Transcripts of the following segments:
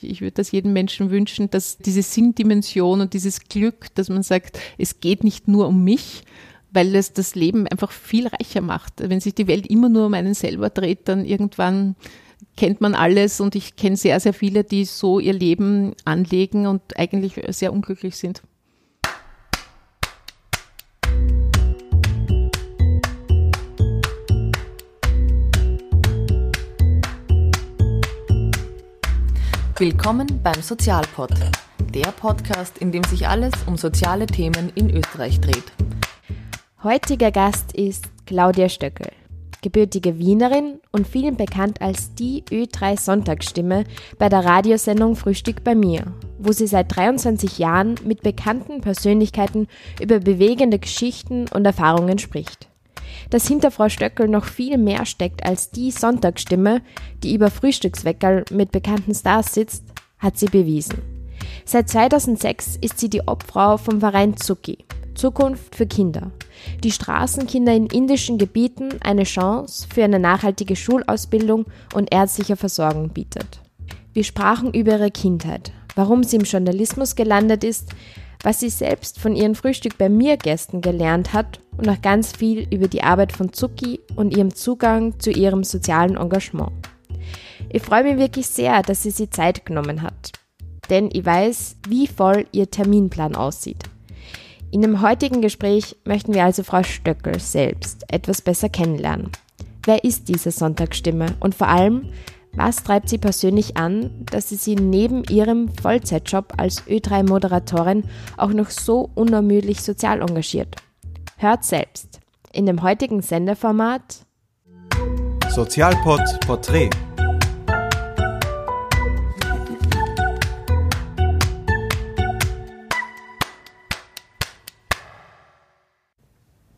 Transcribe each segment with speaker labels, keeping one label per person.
Speaker 1: Ich würde das jedem Menschen wünschen, dass diese Sinndimension und dieses Glück, dass man sagt, es geht nicht nur um mich, weil es das Leben einfach viel reicher macht. Wenn sich die Welt immer nur um einen selber dreht, dann irgendwann kennt man alles und ich kenne sehr, sehr viele, die so ihr Leben anlegen und eigentlich sehr unglücklich sind.
Speaker 2: Willkommen beim Sozialpod, der Podcast, in dem sich alles um soziale Themen in Österreich dreht.
Speaker 3: Heutiger Gast ist Claudia Stöckel, gebürtige Wienerin und vielen bekannt als die Ö3 Sonntagsstimme bei der Radiosendung Frühstück bei mir, wo sie seit 23 Jahren mit bekannten Persönlichkeiten über bewegende Geschichten und Erfahrungen spricht dass hinter Frau Stöckel noch viel mehr steckt als die Sonntagsstimme, die über Frühstücksweckerl mit bekannten Stars sitzt, hat sie bewiesen. Seit 2006 ist sie die Obfrau vom Verein Zucki, Zukunft für Kinder, die Straßenkinder in indischen Gebieten eine Chance für eine nachhaltige Schulausbildung und ärztliche Versorgung bietet. Wir sprachen über ihre Kindheit, warum sie im Journalismus gelandet ist, was sie selbst von ihren Frühstück bei mir Gästen gelernt hat und noch ganz viel über die Arbeit von Zucki und ihrem Zugang zu ihrem sozialen Engagement. Ich freue mich wirklich sehr, dass sie sich Zeit genommen hat, denn ich weiß, wie voll ihr Terminplan aussieht. In dem heutigen Gespräch möchten wir also Frau Stöckel selbst etwas besser kennenlernen. Wer ist diese Sonntagsstimme und vor allem, was treibt sie persönlich an, dass sie sich neben ihrem Vollzeitjob als Ö3-Moderatorin auch noch so unermüdlich sozial engagiert? Hört selbst. In dem heutigen Sendeformat
Speaker 4: Sozialpod Porträt.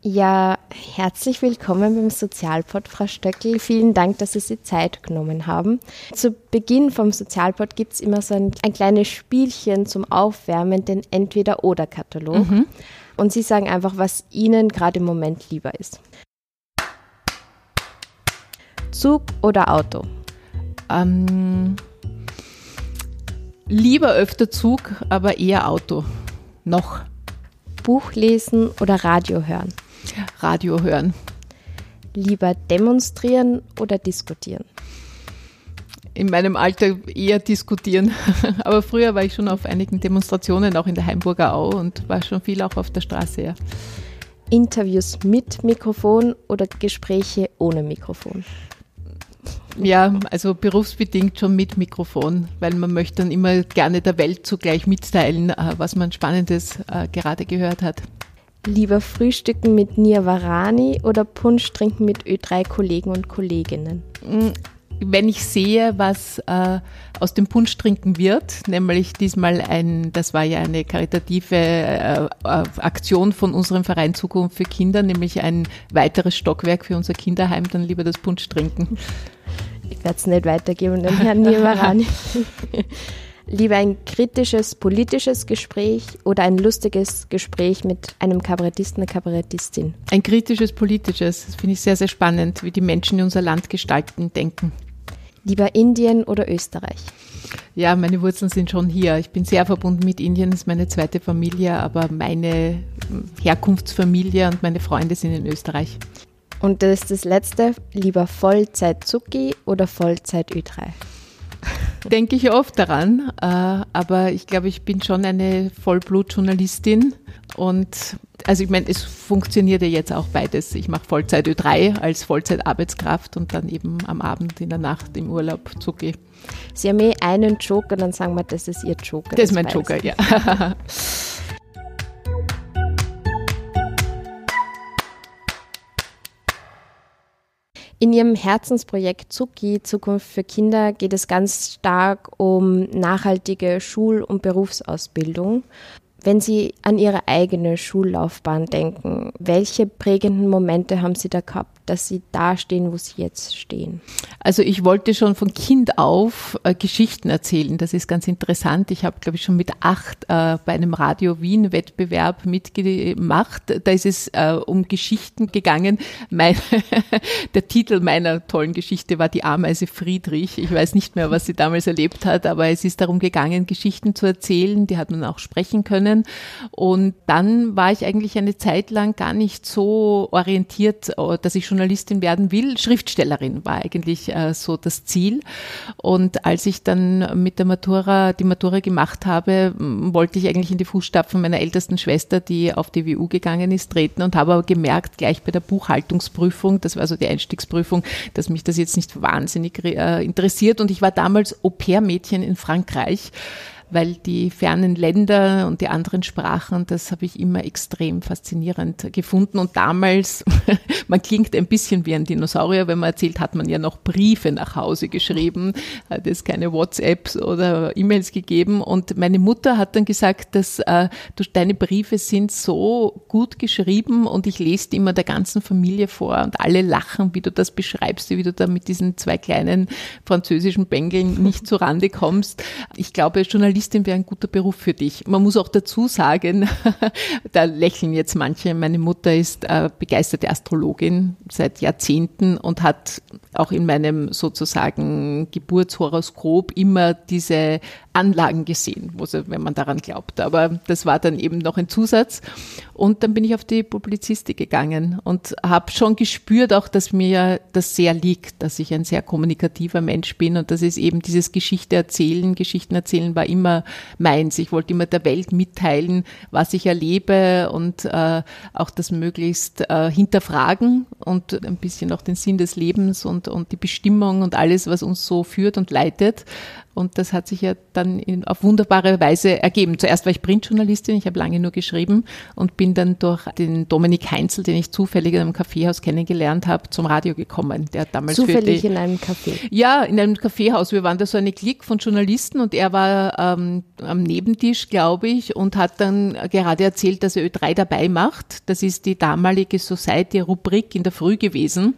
Speaker 3: Ja, herzlich willkommen beim Sozialpod, Frau Stöckel. Vielen Dank, dass Sie sich Zeit genommen haben. Zu Beginn vom Sozialpod gibt es immer so ein, ein, kleines Spielchen zum Aufwärmen, den Entweder-Oder-Katalog. Mhm. Und Sie sagen einfach, was Ihnen gerade im Moment lieber ist. Zug oder Auto?
Speaker 1: Ähm, lieber öfter Zug, aber eher Auto. Noch.
Speaker 3: Buch lesen oder Radio hören?
Speaker 1: Radio hören.
Speaker 3: Lieber demonstrieren oder diskutieren?
Speaker 1: In meinem Alter eher diskutieren. Aber früher war ich schon auf einigen Demonstrationen, auch in der Heimburger Au und war schon viel auch auf der Straße. Ja.
Speaker 3: Interviews mit Mikrofon oder Gespräche ohne Mikrofon?
Speaker 1: Ja, also berufsbedingt schon mit Mikrofon, weil man möchte dann immer gerne der Welt zugleich mitteilen, äh, was man Spannendes äh, gerade gehört hat.
Speaker 3: Lieber frühstücken mit Nirvarani oder Punsch trinken mit Ö3-Kollegen und Kolleginnen? Mm,
Speaker 1: wenn ich sehe, was äh, aus dem Punsch trinken wird, nämlich diesmal ein, das war ja eine karitative äh, äh, Aktion von unserem Verein Zukunft für Kinder, nämlich ein weiteres Stockwerk für unser Kinderheim, dann lieber das Punsch trinken.
Speaker 3: Ich werde es nicht weitergeben, den Herrn Nirvarani. Lieber ein kritisches politisches Gespräch oder ein lustiges Gespräch mit einem Kabarettisten, einer Kabarettistin?
Speaker 1: Ein kritisches politisches, das finde ich sehr, sehr spannend, wie die Menschen in unser Land gestalten, denken.
Speaker 3: Lieber Indien oder Österreich?
Speaker 1: Ja, meine Wurzeln sind schon hier. Ich bin sehr verbunden mit Indien, das ist meine zweite Familie, aber meine Herkunftsfamilie und meine Freunde sind in Österreich.
Speaker 3: Und das ist das letzte, lieber Vollzeit Zucki oder Vollzeit Ü3?
Speaker 1: Denke ich oft daran, äh, aber ich glaube, ich bin schon eine Vollblutjournalistin und also ich meine, es funktioniert ja jetzt auch beides. Ich mache Vollzeit Ö3 als Vollzeitarbeitskraft und dann eben am Abend in der Nacht im Urlaub zucke.
Speaker 3: Sie haben eh einen Joker, dann sagen wir, das ist Ihr Joker.
Speaker 1: Das ist mein Joker, ja.
Speaker 3: In Ihrem Herzensprojekt Zucki, Zukunft für Kinder, geht es ganz stark um nachhaltige Schul- und Berufsausbildung. Wenn Sie an Ihre eigene Schullaufbahn denken, welche prägenden Momente haben Sie da gehabt? Dass Sie da stehen, wo Sie jetzt stehen?
Speaker 1: Also ich wollte schon von Kind auf äh, Geschichten erzählen. Das ist ganz interessant. Ich habe, glaube ich, schon mit acht äh, bei einem Radio Wien Wettbewerb mitgemacht. Da ist es äh, um Geschichten gegangen. Mein, der Titel meiner tollen Geschichte war die Ameise Friedrich. Ich weiß nicht mehr, was sie damals erlebt hat, aber es ist darum gegangen, Geschichten zu erzählen. Die hat man auch sprechen können. Und dann war ich eigentlich eine Zeit lang gar nicht so orientiert, äh, dass ich Journalistin werden will. Schriftstellerin war eigentlich äh, so das Ziel. Und als ich dann mit der Matura, die Matura gemacht habe, wollte ich eigentlich in die Fußstapfen meiner ältesten Schwester, die auf die WU gegangen ist, treten und habe aber gemerkt, gleich bei der Buchhaltungsprüfung, das war also die Einstiegsprüfung, dass mich das jetzt nicht wahnsinnig äh, interessiert. Und ich war damals Au-pair-Mädchen in Frankreich weil die fernen Länder und die anderen Sprachen, das habe ich immer extrem faszinierend gefunden. Und damals, man klingt ein bisschen wie ein Dinosaurier, wenn man erzählt, hat man ja noch Briefe nach Hause geschrieben, hat es keine WhatsApps oder E-Mails gegeben. Und meine Mutter hat dann gesagt, dass äh, deine Briefe sind so gut geschrieben und ich lese die immer der ganzen Familie vor und alle lachen, wie du das beschreibst, wie du da mit diesen zwei kleinen französischen Bengeln nicht zurande kommst. Ich glaube, Journalismus Journalistin wäre ein guter Beruf für dich. Man muss auch dazu sagen, da lächeln jetzt manche, meine Mutter ist äh, begeisterte Astrologin seit Jahrzehnten und hat auch in meinem sozusagen Geburtshoroskop immer diese Anlagen gesehen, wenn man daran glaubt. Aber das war dann eben noch ein Zusatz. Und dann bin ich auf die Publizistik gegangen und habe schon gespürt auch, dass mir das sehr liegt, dass ich ein sehr kommunikativer Mensch bin und das ist eben dieses Geschichte erzählen. Geschichten erzählen war immer meins. Ich wollte immer der Welt mitteilen, was ich erlebe und äh, auch das möglichst äh, hinterfragen und ein bisschen auch den Sinn des Lebens und, und die Bestimmung und alles, was uns so führt und leitet. Und das hat sich ja dann in, auf wunderbare Weise ergeben. Zuerst war ich Printjournalistin, ich habe lange nur geschrieben und bin dann durch den Dominik Heinzel, den ich zufällig in einem Kaffeehaus kennengelernt habe, zum Radio gekommen. Der hat damals
Speaker 3: zufällig
Speaker 1: die,
Speaker 3: in einem Café.
Speaker 1: Ja, in einem Kaffeehaus. Wir waren da so eine Klick von Journalisten und er war ähm, am Nebentisch, glaube ich, und hat dann gerade erzählt, dass er Ö3 dabei macht. Das ist die damalige Society-Rubrik in der Früh gewesen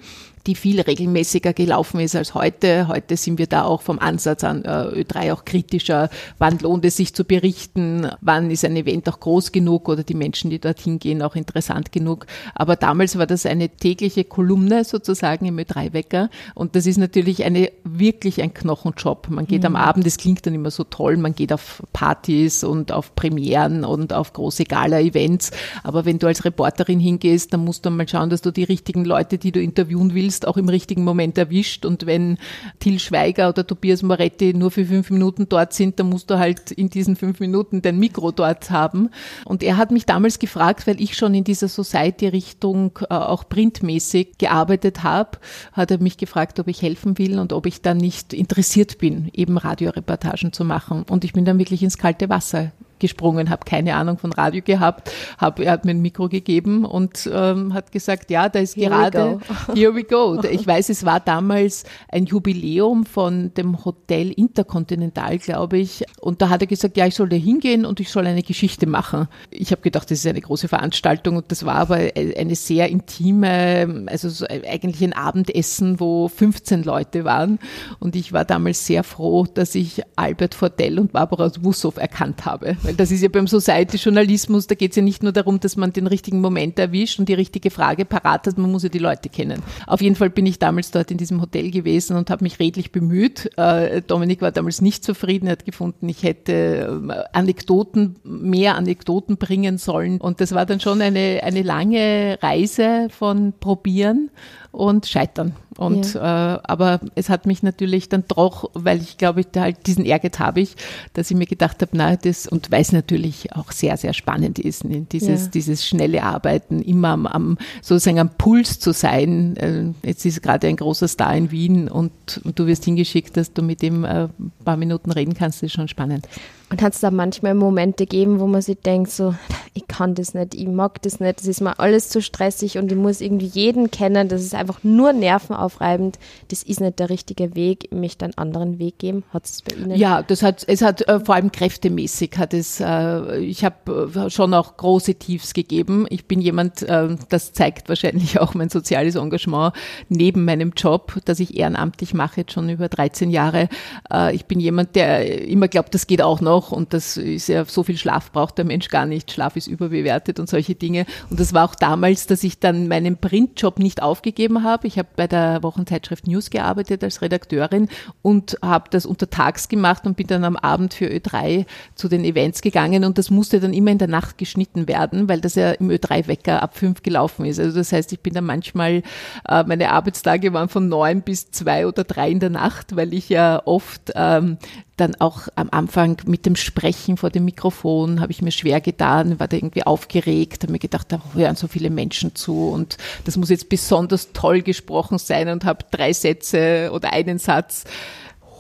Speaker 1: die viel regelmäßiger gelaufen ist als heute. Heute sind wir da auch vom Ansatz an äh, Ö3 auch kritischer. Wann lohnt es sich zu berichten? Wann ist ein Event auch groß genug oder die Menschen, die dorthin gehen, auch interessant genug? Aber damals war das eine tägliche Kolumne sozusagen im Ö3-Wecker und das ist natürlich eine, wirklich ein Knochenjob. Man geht mhm. am Abend, das klingt dann immer so toll, man geht auf Partys und auf Premieren und auf große Gala-Events, aber wenn du als Reporterin hingehst, dann musst du mal schauen, dass du die richtigen Leute, die du interviewen willst, willst, auch im richtigen Moment erwischt. Und wenn Till Schweiger oder Tobias Moretti nur für fünf Minuten dort sind, dann musst du halt in diesen fünf Minuten dein Mikro dort haben. Und er hat mich damals gefragt, weil ich schon in dieser Society-Richtung äh, auch printmäßig gearbeitet habe, hat er mich gefragt, ob ich helfen will und ob ich dann nicht interessiert bin, eben Radioreportagen zu machen. Und ich bin dann wirklich ins kalte Wasser gesprungen, habe keine Ahnung von Radio gehabt, hab, er hat mir ein Mikro gegeben und ähm, hat gesagt, ja, da ist
Speaker 3: here
Speaker 1: gerade,
Speaker 3: we
Speaker 1: here we go. Ich weiß, es war damals ein Jubiläum von dem Hotel Intercontinental, glaube ich, und da hat er gesagt, ja, ich soll da hingehen und ich soll eine Geschichte machen. Ich habe gedacht, das ist eine große Veranstaltung und das war aber eine sehr intime, also so eigentlich ein Abendessen, wo 15 Leute waren und ich war damals sehr froh, dass ich Albert Vordell und Barbara Wussow erkannt habe, weil das ist ja beim Society-Journalismus, da geht es ja nicht nur darum, dass man den richtigen Moment erwischt und die richtige Frage parat hat, man muss ja die Leute kennen. Auf jeden Fall bin ich damals dort in diesem Hotel gewesen und habe mich redlich bemüht. Äh, Dominik war damals nicht zufrieden, er hat gefunden, ich hätte äh, Anekdoten, mehr Anekdoten bringen sollen. Und das war dann schon eine, eine lange Reise von Probieren und Scheitern. Und ja. äh, aber es hat mich natürlich dann doch, weil ich glaube, ich halt diesen Ehrgeiz habe ich, dass ich mir gedacht habe, na das und weil es natürlich auch sehr sehr spannend ist, ne? dieses ja. dieses schnelle Arbeiten, immer am, am sozusagen am Puls zu sein. Äh, jetzt ist gerade ein großer Star in Wien und, und du wirst hingeschickt, dass du mit ihm äh, ein paar Minuten reden kannst, ist schon spannend.
Speaker 3: Und hat es da manchmal Momente gegeben, wo man sich denkt, so, ich kann das nicht, ich mag das nicht, das ist mir alles zu stressig und ich muss irgendwie jeden kennen, das ist einfach nur nervenaufreibend, das ist nicht der richtige Weg, ich möchte einen anderen Weg geben. Hat es bei Ihnen?
Speaker 1: Ja, das hat, es hat äh, vor allem kräftemäßig hat es, äh, ich habe äh, schon auch große Tiefs gegeben. Ich bin jemand, äh, das zeigt wahrscheinlich auch mein soziales Engagement neben meinem Job, das ich ehrenamtlich mache, jetzt schon über 13 Jahre. Äh, ich bin jemand, der immer glaubt, das geht auch noch und das ist ja so viel Schlaf braucht der Mensch gar nicht. Schlaf ist überbewertet und solche Dinge. Und das war auch damals, dass ich dann meinen Printjob nicht aufgegeben habe. Ich habe bei der Wochenzeitschrift News gearbeitet als Redakteurin und habe das untertags gemacht und bin dann am Abend für Ö3 zu den Events gegangen und das musste dann immer in der Nacht geschnitten werden, weil das ja im Ö3-Wecker ab fünf gelaufen ist. Also das heißt, ich bin dann manchmal, äh, meine Arbeitstage waren von neun bis zwei oder drei in der Nacht, weil ich ja oft ähm, dann auch am Anfang mit dem Sprechen vor dem Mikrofon habe ich mir schwer getan, war da irgendwie aufgeregt, habe mir gedacht, da hören so viele Menschen zu und das muss jetzt besonders toll gesprochen sein und habe drei Sätze oder einen Satz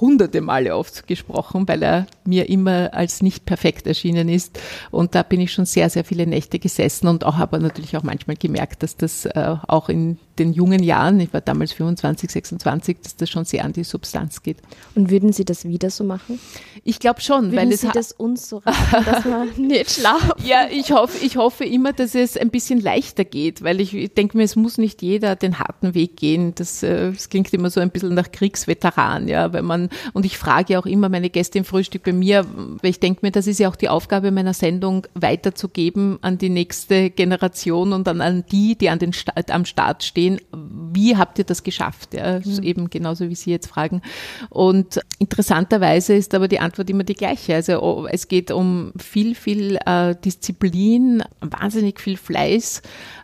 Speaker 1: hunderte Male oft gesprochen, weil er mir immer als nicht perfekt erschienen ist. Und da bin ich schon sehr, sehr viele Nächte gesessen und auch habe natürlich auch manchmal gemerkt, dass das äh, auch in den jungen Jahren, ich war damals 25, 26, dass das schon sehr an die Substanz geht.
Speaker 3: Und würden Sie das wieder so machen?
Speaker 1: Ich glaube schon,
Speaker 3: würden
Speaker 1: weil
Speaker 3: Sie
Speaker 1: es
Speaker 3: das uns so raten, dass man nicht schlafen?
Speaker 1: Ja, ich hoffe, ich hoffe immer, dass es ein bisschen leichter geht, weil ich denke mir, es muss nicht jeder den harten Weg gehen. Das, äh, das klingt immer so ein bisschen nach Kriegsveteran, ja, weil man und ich frage auch immer meine Gäste im Frühstück bei mir, weil ich denke mir, das ist ja auch die Aufgabe meiner Sendung, weiterzugeben an die nächste Generation und dann an die, die an den am Start stehen. Wie habt ihr das geschafft? Ja, mhm. eben genauso wie Sie jetzt fragen. Und interessanterweise ist aber die Antwort immer die gleiche. Also oh, es geht um viel, viel äh, Disziplin, wahnsinnig viel Fleiß,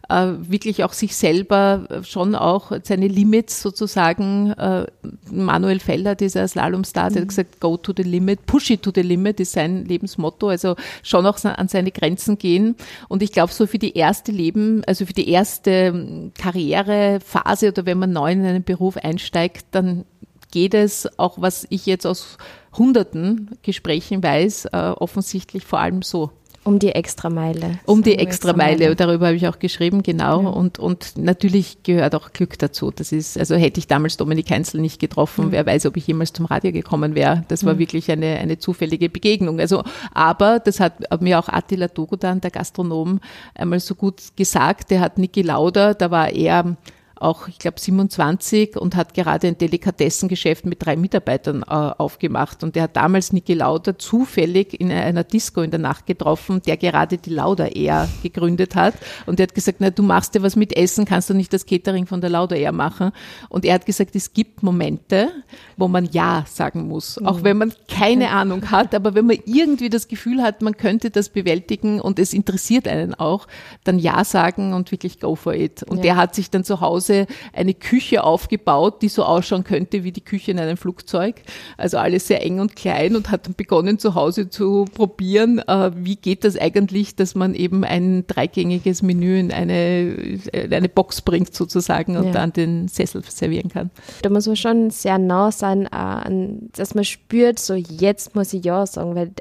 Speaker 1: äh, wirklich auch sich selber schon auch seine Limits sozusagen, äh, Manuel Feller, dieser Slalomstar, der hat mhm. gesagt, go to the limit, push it to the limit ist sein Lebensmotto, also schon auch an seine Grenzen gehen. Und ich glaube, so für die erste Leben, also für die erste ähm, Karrierephase oder wenn man neu in einen Beruf einsteigt, dann geht es auch, was ich jetzt aus hunderten Gesprächen weiß, äh, offensichtlich vor allem so.
Speaker 3: Um die Extrameile.
Speaker 1: Um die Extrameile, darüber habe ich auch geschrieben, genau. Ja. Und, und natürlich gehört auch Glück dazu. Das ist, also hätte ich damals Dominik Heinzel nicht getroffen, mhm. wer weiß, ob ich jemals zum Radio gekommen wäre. Das war mhm. wirklich eine, eine zufällige Begegnung. Also, aber das hat mir auch Attila Dogodan, der Gastronom, einmal so gut gesagt. Der hat Niki Lauda, da war er auch, ich glaube, 27 und hat gerade ein Delikatessengeschäft mit drei Mitarbeitern äh, aufgemacht. Und der hat damals Niki Lauda zufällig in einer Disco in der Nacht getroffen, der gerade die Lauda Air gegründet hat. Und der hat gesagt, na, du machst ja was mit Essen, kannst du nicht das Catering von der Lauda Air machen? Und er hat gesagt, es gibt Momente, wo man Ja sagen muss. Auch mhm. wenn man keine Ahnung hat, aber wenn man irgendwie das Gefühl hat, man könnte das bewältigen und es interessiert einen auch, dann Ja sagen und wirklich go for it. Und ja. der hat sich dann zu Hause Hause eine Küche aufgebaut, die so ausschauen könnte wie die Küche in einem Flugzeug. Also alles sehr eng und klein und hat dann begonnen zu Hause zu probieren, äh, wie geht das eigentlich, dass man eben ein dreigängiges Menü in eine, eine Box bringt sozusagen und ja. dann den Sessel servieren kann.
Speaker 3: Da muss man schon sehr nah sein, äh, dass man spürt, so jetzt muss ich ja sagen, weil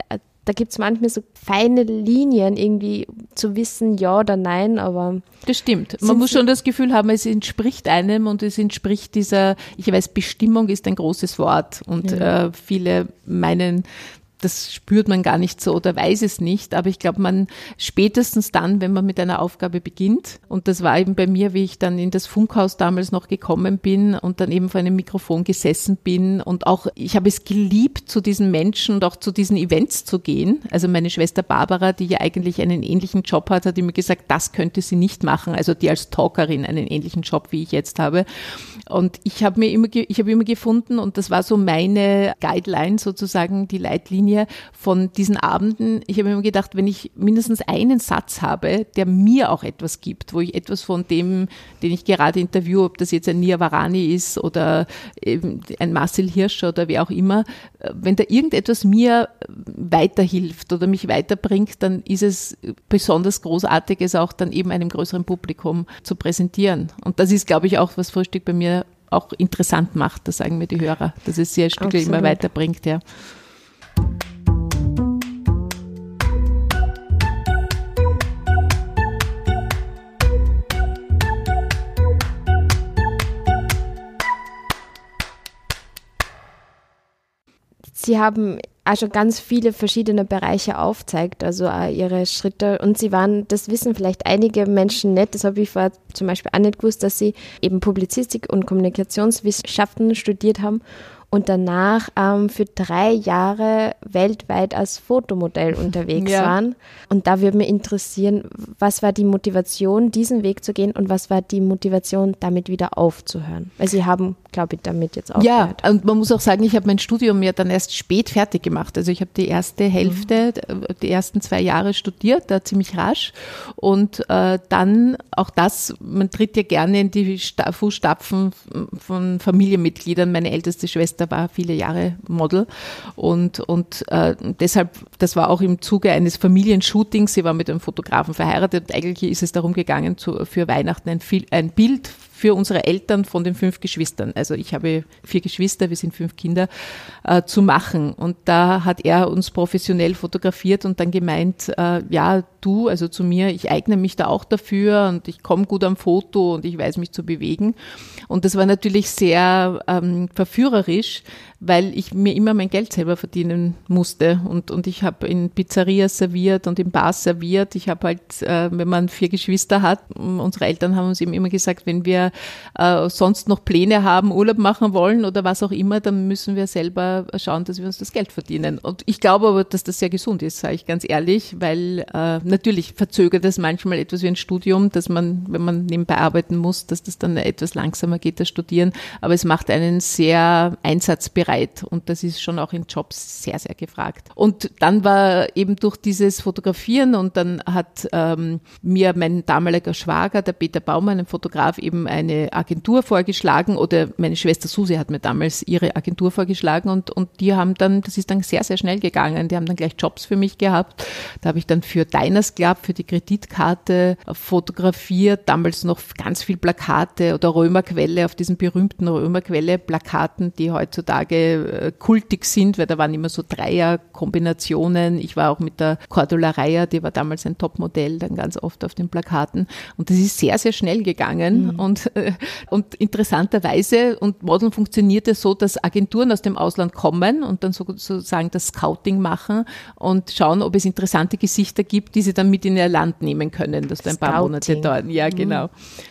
Speaker 3: da gibt es manchmal so feine Linien, irgendwie zu wissen, ja oder nein, aber.
Speaker 1: Das stimmt. Man muss schon das Gefühl haben, es entspricht einem und es entspricht dieser, ich weiß, Bestimmung ist ein großes Wort und ja. äh, viele meinen, das spürt man gar nicht so oder weiß es nicht, aber ich glaube, man spätestens dann, wenn man mit einer Aufgabe beginnt, und das war eben bei mir, wie ich dann in das Funkhaus damals noch gekommen bin und dann eben vor einem Mikrofon gesessen bin und auch, ich habe es geliebt, zu diesen Menschen und auch zu diesen Events zu gehen. Also meine Schwester Barbara, die ja eigentlich einen ähnlichen Job hat, hat immer gesagt, das könnte sie nicht machen, also die als Talkerin einen ähnlichen Job, wie ich jetzt habe. Und ich habe mir immer, ich habe immer gefunden, und das war so meine Guideline sozusagen, die Leitlinie von diesen Abenden. Ich habe immer gedacht, wenn ich mindestens einen Satz habe, der mir auch etwas gibt, wo ich etwas von dem, den ich gerade interviewe, ob das jetzt ein Nia Varani ist oder ein Marcel Hirscher oder wer auch immer, wenn da irgendetwas mir weiterhilft oder mich weiterbringt, dann ist es besonders großartig, es auch dann eben einem größeren Publikum zu präsentieren. Und das ist, glaube ich, auch, was Frühstück bei mir auch interessant macht, das sagen mir die Hörer, dass es sie ein Stück immer weiterbringt, ja.
Speaker 3: Sie haben also ganz viele verschiedene Bereiche aufzeigt, also ihre Schritte. Und sie waren, das wissen vielleicht einige Menschen nicht, das habe ich vorher zum Beispiel auch nicht gewusst, dass sie eben Publizistik und Kommunikationswissenschaften studiert haben und danach ähm, für drei Jahre weltweit als Fotomodell unterwegs ja. waren. Und da würde mich interessieren, was war die Motivation, diesen Weg zu gehen und was war die Motivation, damit wieder aufzuhören? Weil Sie haben, glaube ich, damit jetzt aufgehört.
Speaker 1: Ja, und man muss auch sagen, ich habe mein Studium ja dann erst spät fertig gemacht. Also ich habe die erste Hälfte, mhm. die ersten zwei Jahre studiert, da ziemlich rasch. Und äh, dann auch das, man tritt ja gerne in die Fußstapfen von Familienmitgliedern. Meine älteste Schwester Schwester war viele Jahre Model. Und, und äh, deshalb, das war auch im Zuge eines Familienshootings, sie war mit einem Fotografen verheiratet und eigentlich ist es darum gegangen, zu, für Weihnachten ein, ein Bild für unsere Eltern von den fünf Geschwistern, also ich habe vier Geschwister, wir sind fünf Kinder, äh, zu machen. Und da hat er uns professionell fotografiert und dann gemeint, äh, ja, du, also zu mir, ich eigne mich da auch dafür und ich komme gut am Foto und ich weiß mich zu bewegen. Und das war natürlich sehr ähm, verführerisch, weil ich mir immer mein Geld selber verdienen musste. Und, und ich habe in Pizzerias serviert und in Bars serviert. Ich habe halt, äh, wenn man vier Geschwister hat, unsere Eltern haben uns eben immer gesagt, wenn wir äh, sonst noch Pläne haben, Urlaub machen wollen oder was auch immer, dann müssen wir selber schauen, dass wir uns das Geld verdienen. Und ich glaube aber, dass das sehr gesund ist, sage ich ganz ehrlich, weil äh, natürlich verzögert es manchmal etwas wie ein Studium, dass man, wenn man nebenbei arbeiten muss, dass das dann etwas langsamer geht, das Studieren. Aber es macht einen sehr einsatzbereit bereit und das ist schon auch in Jobs sehr, sehr gefragt. Und dann war eben durch dieses Fotografieren und dann hat ähm, mir mein damaliger Schwager, der Peter Baumann, ein Fotograf, eben eine Agentur vorgeschlagen oder meine Schwester Susi hat mir damals ihre Agentur vorgeschlagen und, und die haben dann, das ist dann sehr, sehr schnell gegangen, die haben dann gleich Jobs für mich gehabt. Da habe ich dann für Diners Club, für die Kreditkarte fotografiert, damals noch ganz viel Plakate oder Römerquelle auf diesen berühmten Römerquelle-Plakaten, die heutzutage äh, kultig sind, weil da waren immer so Dreierkombinationen. Ich war auch mit der Cordula Reier, die war damals ein Topmodell, dann ganz oft auf den Plakaten. Und das ist sehr, sehr schnell gegangen. Mhm. Und, und interessanterweise, und Modeln funktionierte so, dass Agenturen aus dem Ausland kommen und dann sozusagen das Scouting machen und schauen, ob es interessante Gesichter gibt, die sie dann mit in ihr Land nehmen können. Das ein paar Monate dauern. Ja, genau. Mhm.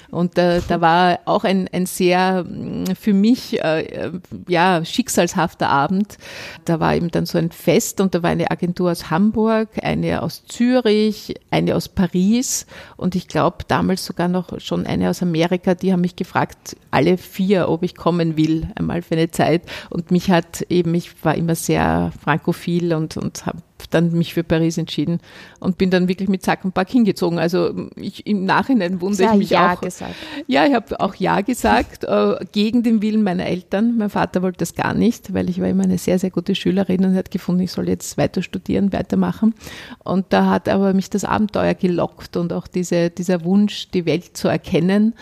Speaker 1: Und äh, da war auch ein, ein sehr mm, für mich äh, ja schicksalshafter Abend. Da war eben dann so ein Fest und da war eine Agentur aus Hamburg, eine aus Zürich, eine aus Paris und ich glaube damals sogar noch schon eine aus Amerika. Die haben mich gefragt, alle vier, ob ich kommen will, einmal für eine Zeit. Und mich hat eben, ich war immer sehr frankophil und, und habe dann mich für Paris entschieden und bin dann wirklich mit Zack und Pack hingezogen. Also ich, im Nachhinein wundere ich mich ja auch. Gesagt. Ja, ich habe auch Ja gesagt, äh, gegen den Willen meiner Eltern. Mein Vater wollte das gar nicht, weil ich war immer eine sehr, sehr gute Schülerin und hat gefunden, ich soll jetzt weiter studieren, weitermachen. Und da hat aber mich das Abenteuer gelockt und auch diese, dieser Wunsch, die Welt zu erkennen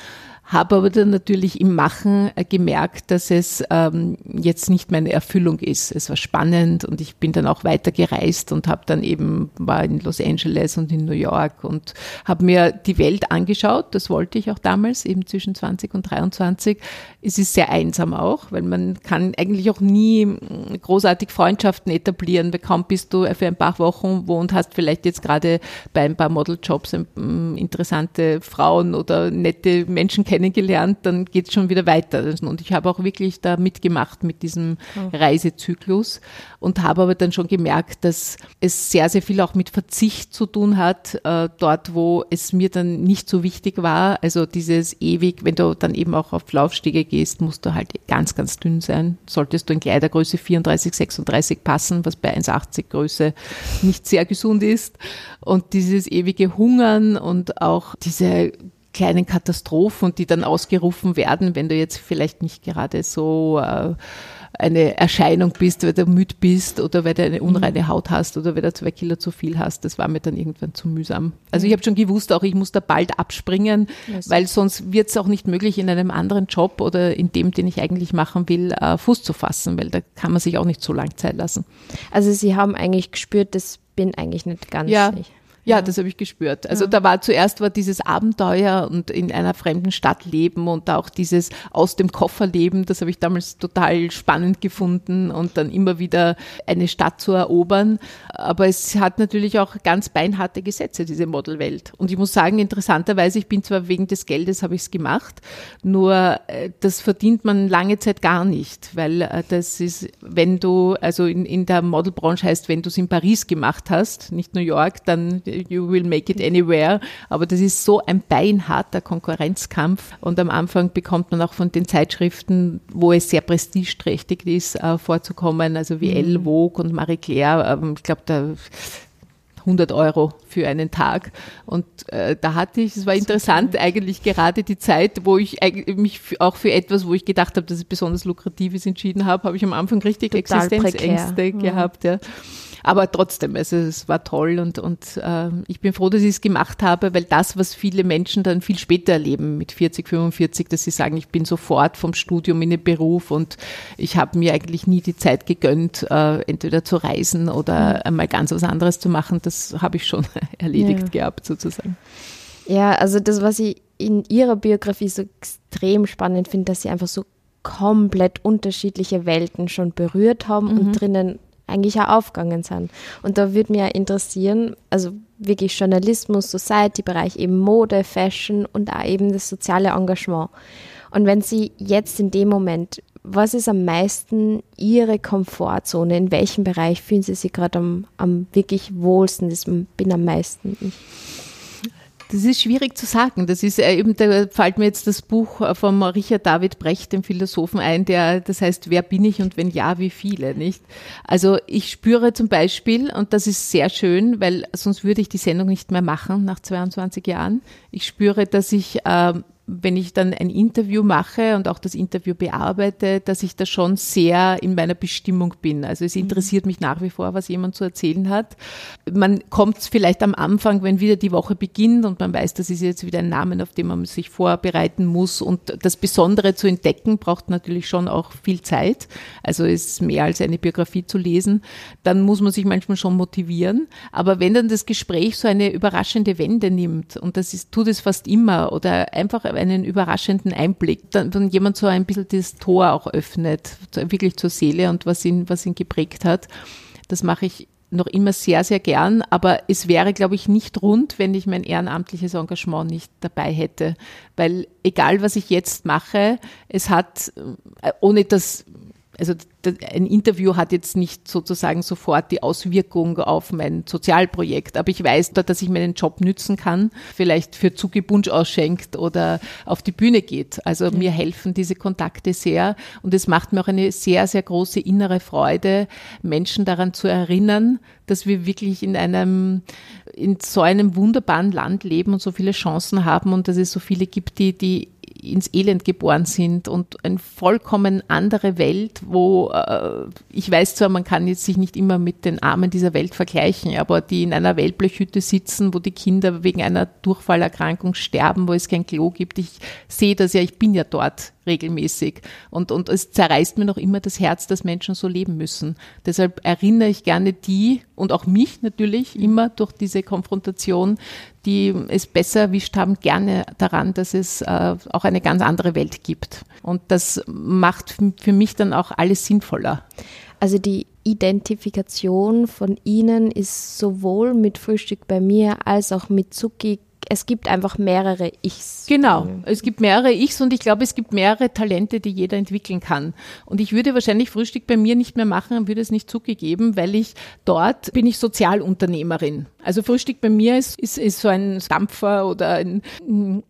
Speaker 1: habe aber dann natürlich im Machen äh, gemerkt, dass es ähm, jetzt nicht meine Erfüllung ist. Es war spannend und ich bin dann auch weiter gereist und habe dann eben, war in Los Angeles und in New York und habe mir die Welt angeschaut. Das wollte ich auch damals, eben zwischen 20 und 23. Es ist sehr einsam auch, weil man kann eigentlich auch nie mm, großartig Freundschaften etablieren, weil kaum bist du für ein paar Wochen wo und hast vielleicht jetzt gerade bei ein paar Modeljobs mm, interessante Frauen oder nette Menschen kennengelernt kennengelernt, dann geht es schon wieder weiter. Und ich habe auch wirklich da mitgemacht mit diesem oh. Reisezyklus und habe aber dann schon gemerkt, dass es sehr, sehr viel auch mit Verzicht zu tun hat, äh, dort, wo es mir dann nicht so wichtig war. Also dieses ewig, wenn du dann eben auch auf Laufstiege gehst, musst du halt ganz, ganz dünn sein. Solltest du in Kleidergröße 34, 36 passen, was bei 1,80 Größe nicht sehr gesund ist. Und dieses ewige Hungern und auch diese kleinen Katastrophen, die dann ausgerufen werden, wenn du jetzt vielleicht nicht gerade so äh, eine Erscheinung bist, weil du müde bist oder weil du eine mhm. unreine Haut hast oder weil du zwei Kilo zu viel hast. Das war mir dann irgendwann zu mühsam. Also ich habe schon gewusst, auch ich muss da bald abspringen, yes. weil sonst wird es auch nicht möglich, in einem anderen Job oder in dem, den ich eigentlich machen will, äh, Fuß zu fassen, weil da kann man sich auch nicht so lang Zeit lassen.
Speaker 3: Also Sie haben eigentlich gespürt, das bin eigentlich nicht ganz
Speaker 1: ja. ich. Ja, das habe ich gespürt. Also ja. da war zuerst war dieses Abenteuer und in einer fremden Stadt leben und auch dieses aus dem Koffer leben, das habe ich damals total spannend gefunden und dann immer wieder eine Stadt zu erobern. Aber es hat natürlich auch ganz beinharte Gesetze, diese Modelwelt. Und ich muss sagen, interessanterweise, ich bin zwar wegen des Geldes habe ich es gemacht, nur äh, das verdient man lange Zeit gar nicht, weil äh, das ist, wenn du, also in, in der Modelbranche heißt, wenn du es in Paris gemacht hast, nicht New York, dann you will make it anywhere. Aber das ist so ein beinharter Konkurrenzkampf. Und am Anfang bekommt man auch von den Zeitschriften, wo es sehr prestigeträchtig ist, äh, vorzukommen, also wie mhm. Elle, Vogue und Marie Claire. Ähm, ich glaube, da 100 Euro für einen Tag. Und äh, da hatte ich, es war interessant, eigentlich gerade die Zeit, wo ich mich auch für etwas, wo ich gedacht habe, dass es besonders lukrativ ist, entschieden habe, habe ich am Anfang richtig Total Existenzängste prekär. gehabt. Ja. Aber trotzdem, also es war toll und, und äh, ich bin froh, dass ich es gemacht habe, weil das, was viele Menschen dann viel später erleben, mit 40, 45, dass sie sagen, ich bin sofort vom Studium in den Beruf und ich habe mir eigentlich nie die Zeit gegönnt, äh, entweder zu reisen oder mhm. einmal ganz was anderes zu machen, das habe ich schon erledigt ja. gehabt sozusagen.
Speaker 3: Ja, also das, was ich in ihrer Biografie so extrem spannend finde, dass sie einfach so komplett unterschiedliche Welten schon berührt haben mhm. und drinnen eigentlich auch aufgegangen sind. Und da würde mich ja interessieren, also wirklich Journalismus, Society-Bereich, eben Mode, Fashion und auch eben das soziale Engagement. Und wenn Sie jetzt in dem Moment, was ist am meisten Ihre Komfortzone? In welchem Bereich fühlen Sie sich gerade am, am wirklich wohlsten? Das bin am meisten ich.
Speaker 1: Das ist schwierig zu sagen. Das ist äh, eben, da fällt mir jetzt das Buch äh, von Richard David Brecht, dem Philosophen, ein, der, das heißt, wer bin ich und wenn ja, wie viele, nicht? Also ich spüre zum Beispiel, und das ist sehr schön, weil sonst würde ich die Sendung nicht mehr machen nach 22 Jahren. Ich spüre, dass ich äh, wenn ich dann ein Interview mache und auch das Interview bearbeite, dass ich da schon sehr in meiner Bestimmung bin. Also es mhm. interessiert mich nach wie vor, was jemand zu erzählen hat. Man kommt vielleicht am Anfang, wenn wieder die Woche beginnt und man weiß, das ist jetzt wieder ein Name, auf den man sich vorbereiten muss und das Besondere zu entdecken, braucht natürlich schon auch viel Zeit. Also es ist mehr als eine Biografie zu lesen. Dann muss man sich manchmal schon motivieren. Aber wenn dann das Gespräch so eine überraschende Wende nimmt und das ist, tut es fast immer oder einfach einen überraschenden Einblick, dann, wenn jemand so ein bisschen das Tor auch öffnet, wirklich zur Seele und was ihn, was ihn geprägt hat. Das mache ich noch immer sehr, sehr gern, aber es wäre, glaube ich, nicht rund, wenn ich mein ehrenamtliches Engagement nicht dabei hätte. Weil egal, was ich jetzt mache, es hat, äh, ohne das also ein Interview hat jetzt nicht sozusagen sofort die Auswirkung auf mein Sozialprojekt, aber ich weiß, dass ich meinen Job nützen kann, vielleicht für Zugebunsch ausschenkt oder auf die Bühne geht. Also mir helfen diese Kontakte sehr und es macht mir auch eine sehr, sehr große innere Freude, Menschen daran zu erinnern, dass wir wirklich in einem, in so einem wunderbaren Land leben und so viele Chancen haben und dass es so viele gibt, die, die ins Elend geboren sind und eine vollkommen andere Welt, wo äh, ich weiß zwar, man kann jetzt sich nicht immer mit den Armen dieser Welt vergleichen, aber die in einer Wellblechhütte sitzen, wo die Kinder wegen einer Durchfallerkrankung sterben, wo es kein Klo gibt. Ich sehe das ja, ich bin ja dort regelmäßig. Und, und es zerreißt mir noch immer das Herz, dass Menschen so leben müssen. Deshalb erinnere ich gerne die und auch mich natürlich immer durch diese Konfrontation, die es besser erwischt haben, gerne daran, dass es äh, auch eine ganz andere Welt gibt. Und das macht für mich dann auch alles sinnvoller.
Speaker 3: Also die Identifikation von Ihnen ist sowohl mit Frühstück bei mir als auch mit Zucki es gibt einfach mehrere Ichs.
Speaker 1: Genau, es gibt mehrere Ichs und ich glaube, es gibt mehrere Talente, die jeder entwickeln kann. Und ich würde wahrscheinlich Frühstück bei mir nicht mehr machen, würde es nicht zugegeben, weil ich dort bin ich Sozialunternehmerin. Also Frühstück bei mir ist, ist, ist so ein Dampfer oder ein,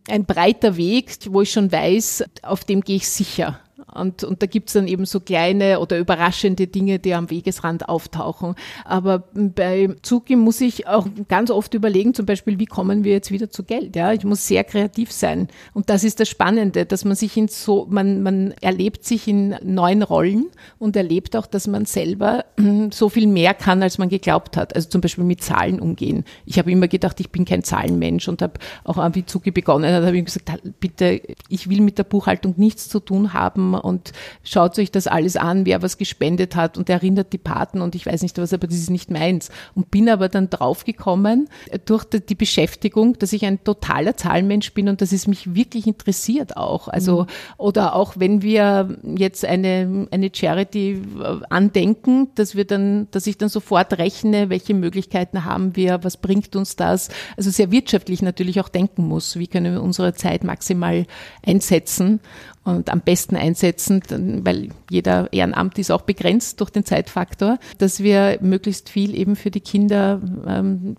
Speaker 1: ein breiter Weg, wo ich schon weiß, auf dem gehe ich sicher. Und, und da gibt's dann eben so kleine oder überraschende Dinge, die am Wegesrand auftauchen. Aber bei Zuki muss ich auch ganz oft überlegen, zum Beispiel, wie kommen wir jetzt wieder zu Geld? Ja, ich muss sehr kreativ sein. Und das ist das Spannende, dass man sich in so, man, man erlebt sich in neuen Rollen und erlebt auch, dass man selber so viel mehr kann, als man geglaubt hat. Also zum Beispiel mit Zahlen umgehen. Ich habe immer gedacht, ich bin kein Zahlenmensch und habe auch an wie Zuki begonnen, da habe ich gesagt, bitte, ich will mit der Buchhaltung nichts zu tun haben und schaut euch das alles an, wer was gespendet hat und erinnert die Paten und ich weiß nicht was, aber das ist nicht meins. Und bin aber dann draufgekommen durch die Beschäftigung, dass ich ein totaler Zahlenmensch bin und dass es mich wirklich interessiert auch. Also, mhm. oder auch wenn wir jetzt eine, eine Charity äh, andenken, dass wir dann, dass ich dann sofort rechne, welche Möglichkeiten haben wir, was bringt uns das? Also sehr wirtschaftlich natürlich auch denken muss. Wie können wir unsere Zeit maximal einsetzen? Und am besten einsetzen, weil jeder Ehrenamt ist auch begrenzt durch den Zeitfaktor, dass wir möglichst viel eben für die Kinder ähm,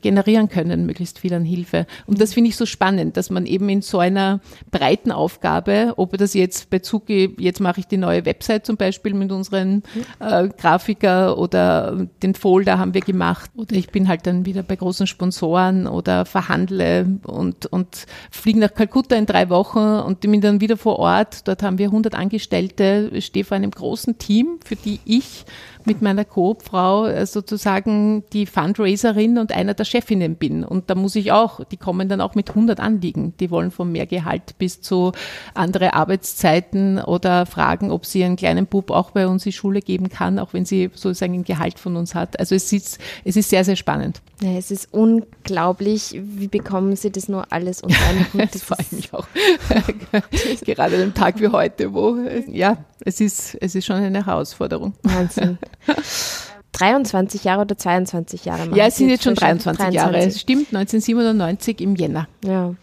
Speaker 1: generieren können, möglichst viel an Hilfe. Und das finde ich so spannend, dass man eben in so einer breiten Aufgabe, ob das jetzt bei Zuge, jetzt mache ich die neue Website zum Beispiel mit unseren äh, Grafiker oder den Folder haben wir gemacht oder ich bin halt dann wieder bei großen Sponsoren oder verhandle und, und fliege nach Kalkutta in drei Wochen und bin dann wieder vor Ort. Dort haben wir 100 Angestellte, stehe vor einem großen Team, für die ich mit meiner Coop-Frau äh, sozusagen die Fundraiserin und einer der Chefinnen bin. Und da muss ich auch, die kommen dann auch mit 100 Anliegen. Die wollen vom Mehrgehalt bis zu andere Arbeitszeiten oder fragen, ob sie einen kleinen Bub auch bei uns in die Schule geben kann, auch wenn sie sozusagen ein Gehalt von uns hat. Also es ist, es ist sehr, sehr spannend.
Speaker 3: Ja, es ist unglaublich, wie bekommen Sie das nur alles unter einen
Speaker 1: Hut? Das freue ich mich auch. Gerade an einem Tag wie heute, wo, ja, es ist, es ist schon eine Herausforderung.
Speaker 3: Wahnsinn. 23 Jahre oder 22 Jahre?
Speaker 1: Ja, es sind jetzt schon 23, 23 Jahre. Es stimmt, 1997 im Jänner.
Speaker 3: Ja.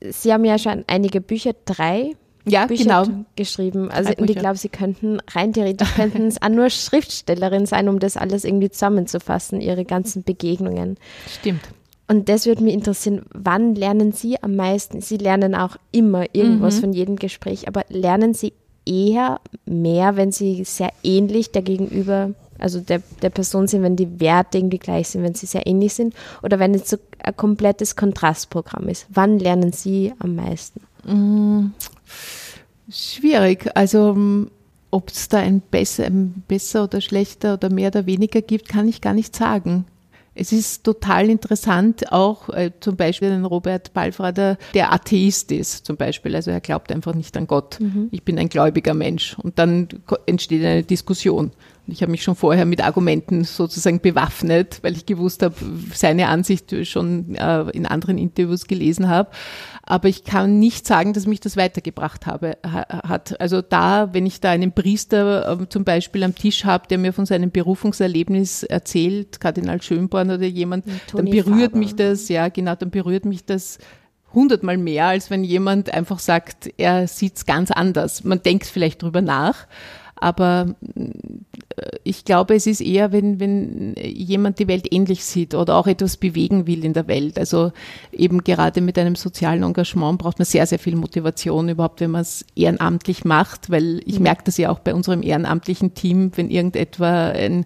Speaker 3: Sie haben ja schon einige Bücher, drei
Speaker 1: ja,
Speaker 3: Bücher
Speaker 1: genau.
Speaker 3: geschrieben. Also und ich glaube, Sie könnten rein theoretisch könnten es auch nur Schriftstellerin sein, um das alles irgendwie zusammenzufassen, Ihre ganzen Begegnungen.
Speaker 1: Stimmt.
Speaker 3: Und das würde mich interessieren, wann lernen Sie am meisten? Sie lernen auch immer irgendwas mhm. von jedem Gespräch, aber lernen Sie eher mehr, wenn Sie sehr ähnlich der Gegenüber, also der, der Person sind, wenn die Werte irgendwie gleich sind, wenn sie sehr ähnlich sind, oder wenn es so ein komplettes Kontrastprogramm ist? Wann lernen Sie am meisten?
Speaker 1: Mhm. Schwierig. Also ob es da ein besser, ein besser oder schlechter oder mehr oder weniger gibt, kann ich gar nicht sagen. Es ist total interessant, auch äh, zum Beispiel den Robert Balfrader, der Atheist ist zum Beispiel. Also er glaubt einfach nicht an Gott. Mhm. Ich bin ein gläubiger Mensch. Und dann entsteht eine Diskussion. Ich habe mich schon vorher mit Argumenten sozusagen bewaffnet, weil ich gewusst habe, seine Ansicht schon äh, in anderen Interviews gelesen habe. Aber ich kann nicht sagen, dass mich das weitergebracht habe, hat. Also da, wenn ich da einen Priester äh, zum Beispiel am Tisch habe, der mir von seinem Berufungserlebnis erzählt, Kardinal Schönborn oder jemand, dann berührt Faber. mich das, ja genau, dann berührt mich das hundertmal mehr, als wenn jemand einfach sagt, er sieht es ganz anders. Man denkt vielleicht drüber nach, aber ich glaube, es ist eher, wenn, wenn jemand die Welt ähnlich sieht oder auch etwas bewegen will in der Welt. Also eben gerade mit einem sozialen Engagement braucht man sehr, sehr viel Motivation überhaupt, wenn man es ehrenamtlich macht, weil ich mhm. merke das ja auch bei unserem ehrenamtlichen Team, wenn irgendetwa ein,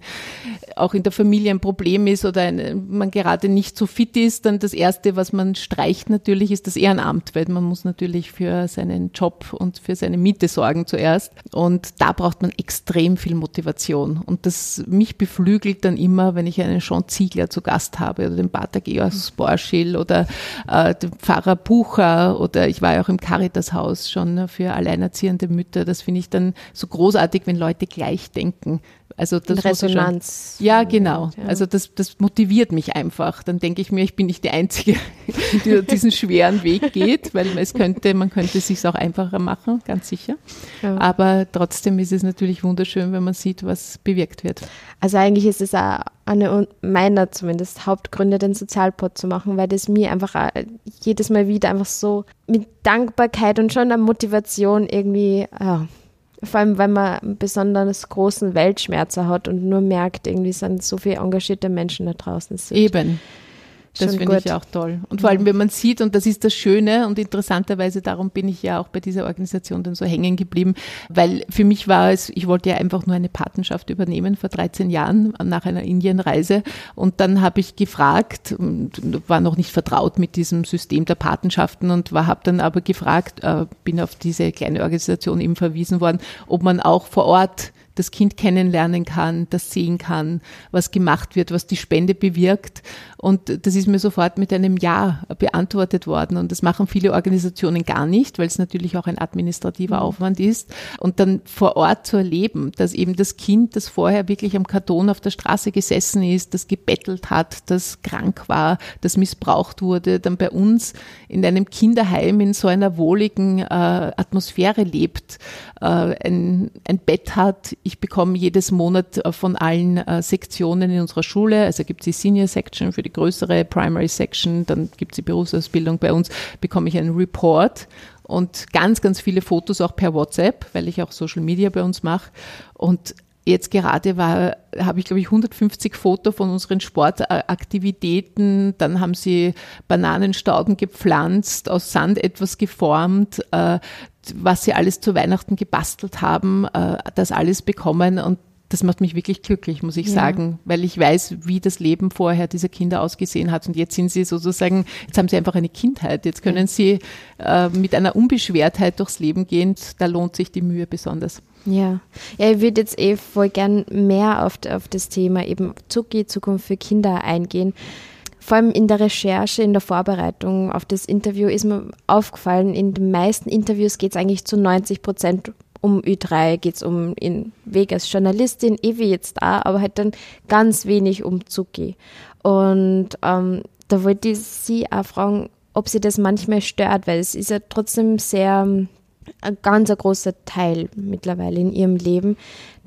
Speaker 1: auch in der Familie ein Problem ist oder ein, man gerade nicht so fit ist, dann das Erste, was man streicht natürlich, ist das Ehrenamt, weil man muss natürlich für seinen Job und für seine Miete sorgen zuerst. Und da braucht man extrem viel Motivation. Und das mich beflügelt dann immer, wenn ich einen Sean Ziegler zu Gast habe oder den Pater Georg Sporschil oder äh, den Pfarrer Bucher oder ich war ja auch im Caritashaus schon für alleinerziehende Mütter. Das finde ich dann so großartig, wenn Leute gleich denken. Also das
Speaker 3: Resonanz.
Speaker 1: Schon, ja, genau. Ja. Also das, das motiviert mich einfach. Dann denke ich mir, ich bin nicht die Einzige, die diesen schweren Weg geht, weil es könnte, man könnte es sich auch einfacher machen, ganz sicher. Ja. Aber trotzdem ist es natürlich wunderschön, wenn man sieht, was bewirkt wird.
Speaker 3: Also eigentlich ist es auch eine meiner zumindest Hauptgründe, den Sozialpod zu machen, weil das mir einfach jedes Mal wieder einfach so mit Dankbarkeit und schon der Motivation irgendwie, ja, vor allem, weil man besonders großen Weltschmerz hat und nur merkt, irgendwie sind so viele engagierte Menschen da draußen.
Speaker 1: Eben. Das finde ich auch toll. Und vor allem, wenn man sieht, und das ist das Schöne und interessanterweise, darum bin ich ja auch bei dieser Organisation dann so hängen geblieben, weil für mich war es, ich wollte ja einfach nur eine Patenschaft übernehmen vor 13 Jahren nach einer Indienreise. Und dann habe ich gefragt, war noch nicht vertraut mit diesem System der Patenschaften und habe dann aber gefragt, äh, bin auf diese kleine Organisation eben verwiesen worden, ob man auch vor Ort das Kind kennenlernen kann, das sehen kann, was gemacht wird, was die Spende bewirkt. Und das ist mir sofort mit einem Ja beantwortet worden. Und das machen viele Organisationen gar nicht, weil es natürlich auch ein administrativer mhm. Aufwand ist. Und dann vor Ort zu erleben, dass eben das Kind, das vorher wirklich am Karton auf der Straße gesessen ist, das gebettelt hat, das krank war, das missbraucht wurde, dann bei uns in einem Kinderheim in so einer wohligen äh, Atmosphäre lebt, äh, ein, ein Bett hat. Ich bekomme jedes Monat äh, von allen äh, Sektionen in unserer Schule, also gibt es die Senior Section für die größere Primary Section, dann gibt es die Berufsausbildung bei uns, bekomme ich einen Report und ganz, ganz viele Fotos auch per WhatsApp, weil ich auch Social Media bei uns mache. Und jetzt gerade war, habe ich glaube ich 150 Fotos von unseren Sportaktivitäten. Dann haben sie Bananenstauden gepflanzt, aus Sand etwas geformt, äh, was sie alles zu Weihnachten gebastelt haben, äh, das alles bekommen und das macht mich wirklich glücklich, muss ich ja. sagen, weil ich weiß, wie das Leben vorher dieser Kinder ausgesehen hat. Und jetzt sind sie sozusagen, jetzt haben sie einfach eine Kindheit. Jetzt können sie äh, mit einer Unbeschwertheit durchs Leben gehen. Da lohnt sich die Mühe besonders.
Speaker 3: Ja, ja ich würde jetzt eh voll gern mehr auf, auf das Thema eben Zucki, Zukunft für Kinder eingehen. Vor allem in der Recherche, in der Vorbereitung auf das Interview ist mir aufgefallen, in den meisten Interviews geht es eigentlich zu 90 Prozent um Ü3 geht es um in Weg als Journalistin, eh jetzt da, aber halt dann ganz wenig um Zuki. Und ähm, da wollte ich Sie auch fragen, ob Sie das manchmal stört, weil es ist ja trotzdem sehr ein ganz großer Teil mittlerweile in ihrem Leben,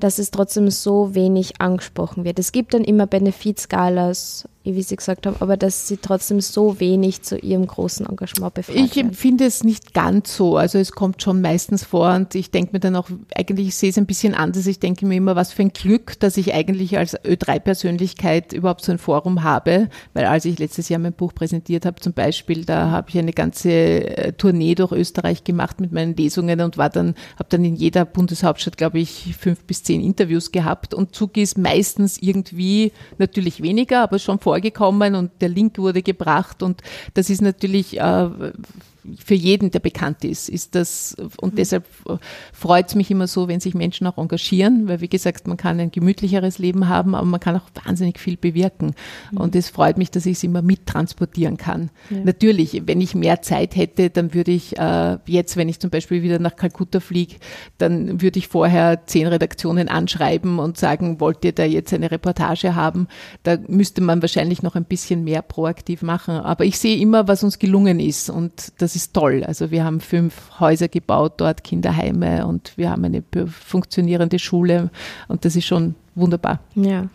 Speaker 3: dass es trotzdem so wenig angesprochen wird. Es gibt dann immer Benefizskalas wie Sie gesagt haben, aber dass Sie trotzdem so wenig zu Ihrem großen Engagement befragt
Speaker 1: Ich empfinde es nicht ganz so. Also es kommt schon meistens vor und ich denke mir dann auch, eigentlich ich sehe es ein bisschen anders. Ich denke mir immer, was für ein Glück, dass ich eigentlich als Ö3-Persönlichkeit überhaupt so ein Forum habe, weil als ich letztes Jahr mein Buch präsentiert habe zum Beispiel, da habe ich eine ganze äh, Tournee durch Österreich gemacht mit meinen Lesungen und war dann, habe dann in jeder Bundeshauptstadt, glaube ich, fünf bis zehn Interviews gehabt und Zug ist meistens irgendwie natürlich weniger, aber schon vor vorgekommen und der Link wurde gebracht und das ist natürlich äh, für jeden, der bekannt ist, ist das, und mhm. deshalb freut es mich immer so, wenn sich Menschen auch engagieren, weil wie gesagt, man kann ein gemütlicheres Leben haben, aber man kann auch wahnsinnig viel bewirken. Mhm. Und es freut mich, dass ich es immer mittransportieren kann. Ja. Natürlich, wenn ich mehr Zeit hätte, dann würde ich äh, jetzt, wenn ich zum Beispiel wieder nach Kalkutta fliege, dann würde ich vorher zehn Redaktionen anschreiben und sagen, wollt ihr da jetzt eine Reportage haben? Da müsste man wahrscheinlich noch ein bisschen mehr proaktiv machen. Aber ich sehe immer, was uns gelungen ist und das das ist toll. Also wir haben fünf Häuser gebaut, dort Kinderheime und wir haben eine funktionierende Schule und das ist schon wunderbar.
Speaker 3: Ja,